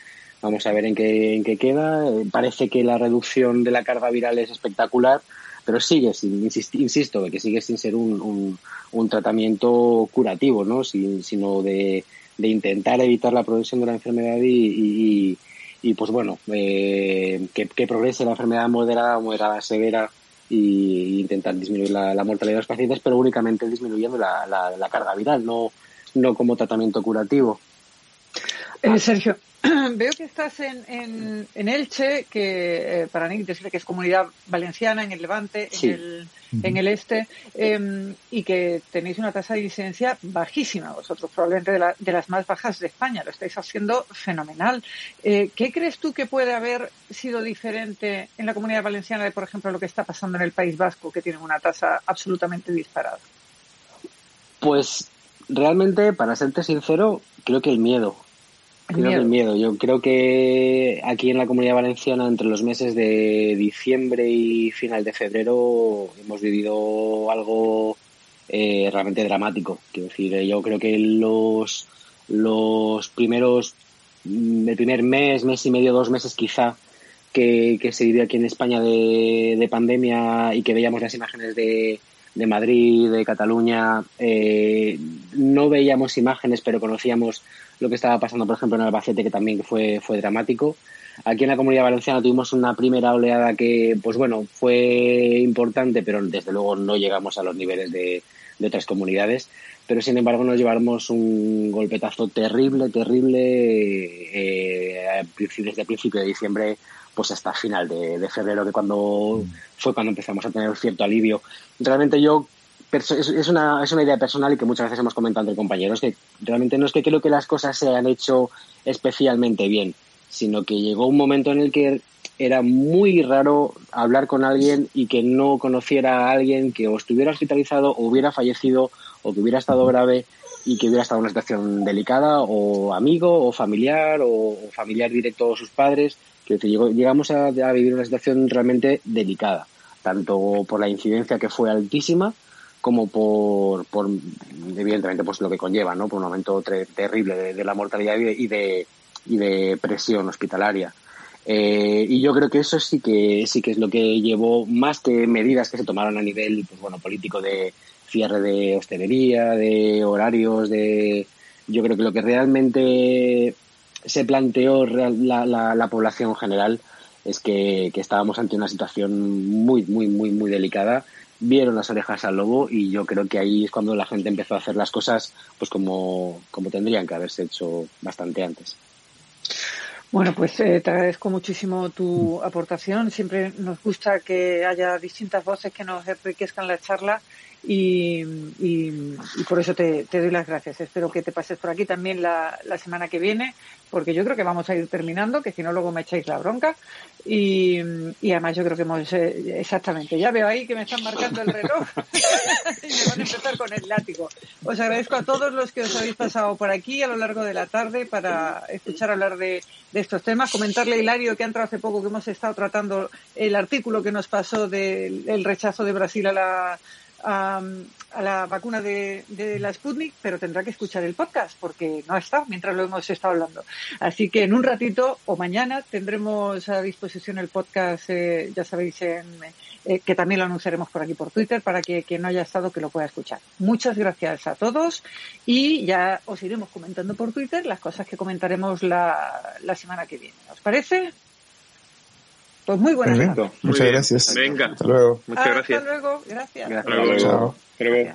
Vamos a ver en qué, en qué queda. Parece que la reducción de la carga viral es espectacular, pero sigue, sin, insisto, que sigue sin ser un, un, un tratamiento curativo, ¿no? sino de, de, intentar evitar la progresión de la enfermedad y, y, y pues bueno, eh, que, progrese la enfermedad moderada o moderada severa y intentar disminuir la, la, mortalidad de los pacientes, pero únicamente disminuyendo la, la, la carga viral, no, no como tratamiento curativo. Eh, Sergio, (clears throat) veo que estás en, en, en Elche, que eh, para mí decirle que es comunidad valenciana, en el Levante, sí. en, el, en el Este, eh, y que tenéis una tasa de incidencia bajísima, vosotros probablemente de, la, de, las más bajas de España, lo estáis haciendo fenomenal. Eh, ¿Qué crees tú que puede haber sido diferente en la comunidad valenciana de, por ejemplo, lo que está pasando en el País Vasco, que tiene una tasa absolutamente disparada? Pues realmente, para serte sincero, creo que el miedo El miedo. Yo creo que aquí en la comunidad valenciana, entre los meses de diciembre y final de febrero, hemos vivido algo eh, realmente dramático. Quiero decir, yo creo que los, los primeros, mm, el primer mes, mes y medio, dos meses quizá, que, que se vivió aquí en España de, de pandemia y que veíamos las imágenes de, de Madrid, de Cataluña, eh, no veíamos imágenes, pero conocíamos lo que estaba pasando, por ejemplo, en Albacete, que también fue, fue dramático. Aquí en la Comunidad Valenciana tuvimos una primera oleada que, pues bueno, fue importante, pero desde luego no llegamos a los niveles de, de otras comunidades. pero sin embargo nos llevamos un golpetazo terrible, terrible eh, desde el principio de diciembre pues hasta final de, febrero, que cuando fue cuando empezamos a tener cierto alivio. Realmente yo es, una, es una idea personal y que muchas veces hemos comentado entre compañeros que realmente no es que creo que las cosas se hayan hecho especialmente bien, sino que llegó un momento en el que era muy raro hablar con alguien y que no conociera a alguien que o estuviera hospitalizado o hubiera fallecido o que hubiera estado grave y que hubiera estado en una situación delicada o amigo o familiar o, familiar directo a sus padres. Llegamos a, vivir una situación realmente delicada, tanto por la incidencia que fue altísima como por, por evidentemente, pues lo que conlleva, ¿no? Por un aumento terrible de, la mortalidad y de, y de presión hospitalaria. Eh, y yo creo que eso sí que sí que es lo que llevó más que medidas que se tomaron a nivel pues bueno político de cierre de hostelería, de horarios, de yo creo que lo que realmente se planteó la, la, población general es que, que, estábamos ante una situación muy, muy, muy, muy delicada. Vieron las orejas al lobo y yo creo que ahí es cuando la gente empezó a hacer las cosas pues como, como tendrían que haberse hecho bastante antes. Bueno, pues eh, te agradezco muchísimo tu aportación. Siempre nos gusta que haya distintas voces que nos enriquezcan la charla y, por eso te, doy las gracias. Espero que te pases por aquí también la, semana que viene, porque yo creo que vamos a ir terminando, que si no luego me echáis la bronca. Y, además yo creo que hemos, eh, exactamente, ya veo ahí que me están marcando el reloj (laughs) (laughs) y me van a empezar con el látigo. Os agradezco a todos los que os habéis pasado por aquí a lo largo de la tarde para escuchar hablar de, estos temas. Comentarle a Hilario que ha entrado hace poco que hemos estado tratando el artículo que nos pasó del rechazo de Brasil a la a, la vacuna de, la Sputnik, pero tendrá que escuchar el podcast porque no ha estado mientras lo hemos estado hablando. Así que en un ratito o mañana tendremos a disposición el podcast, eh, ya sabéis, en, eh, que también lo anunciaremos por aquí por Twitter para que quien no haya estado que lo pueda escuchar. Muchas gracias a todos y ya os iremos comentando por Twitter las cosas que comentaremos la, la semana que viene. ¿Os parece? Pues muy buenas Perfecto. Muchas gracias. Venga. Hasta luego. Muchas gracias. Hasta luego. Gracias. Hasta luego. Chao. Hasta luego.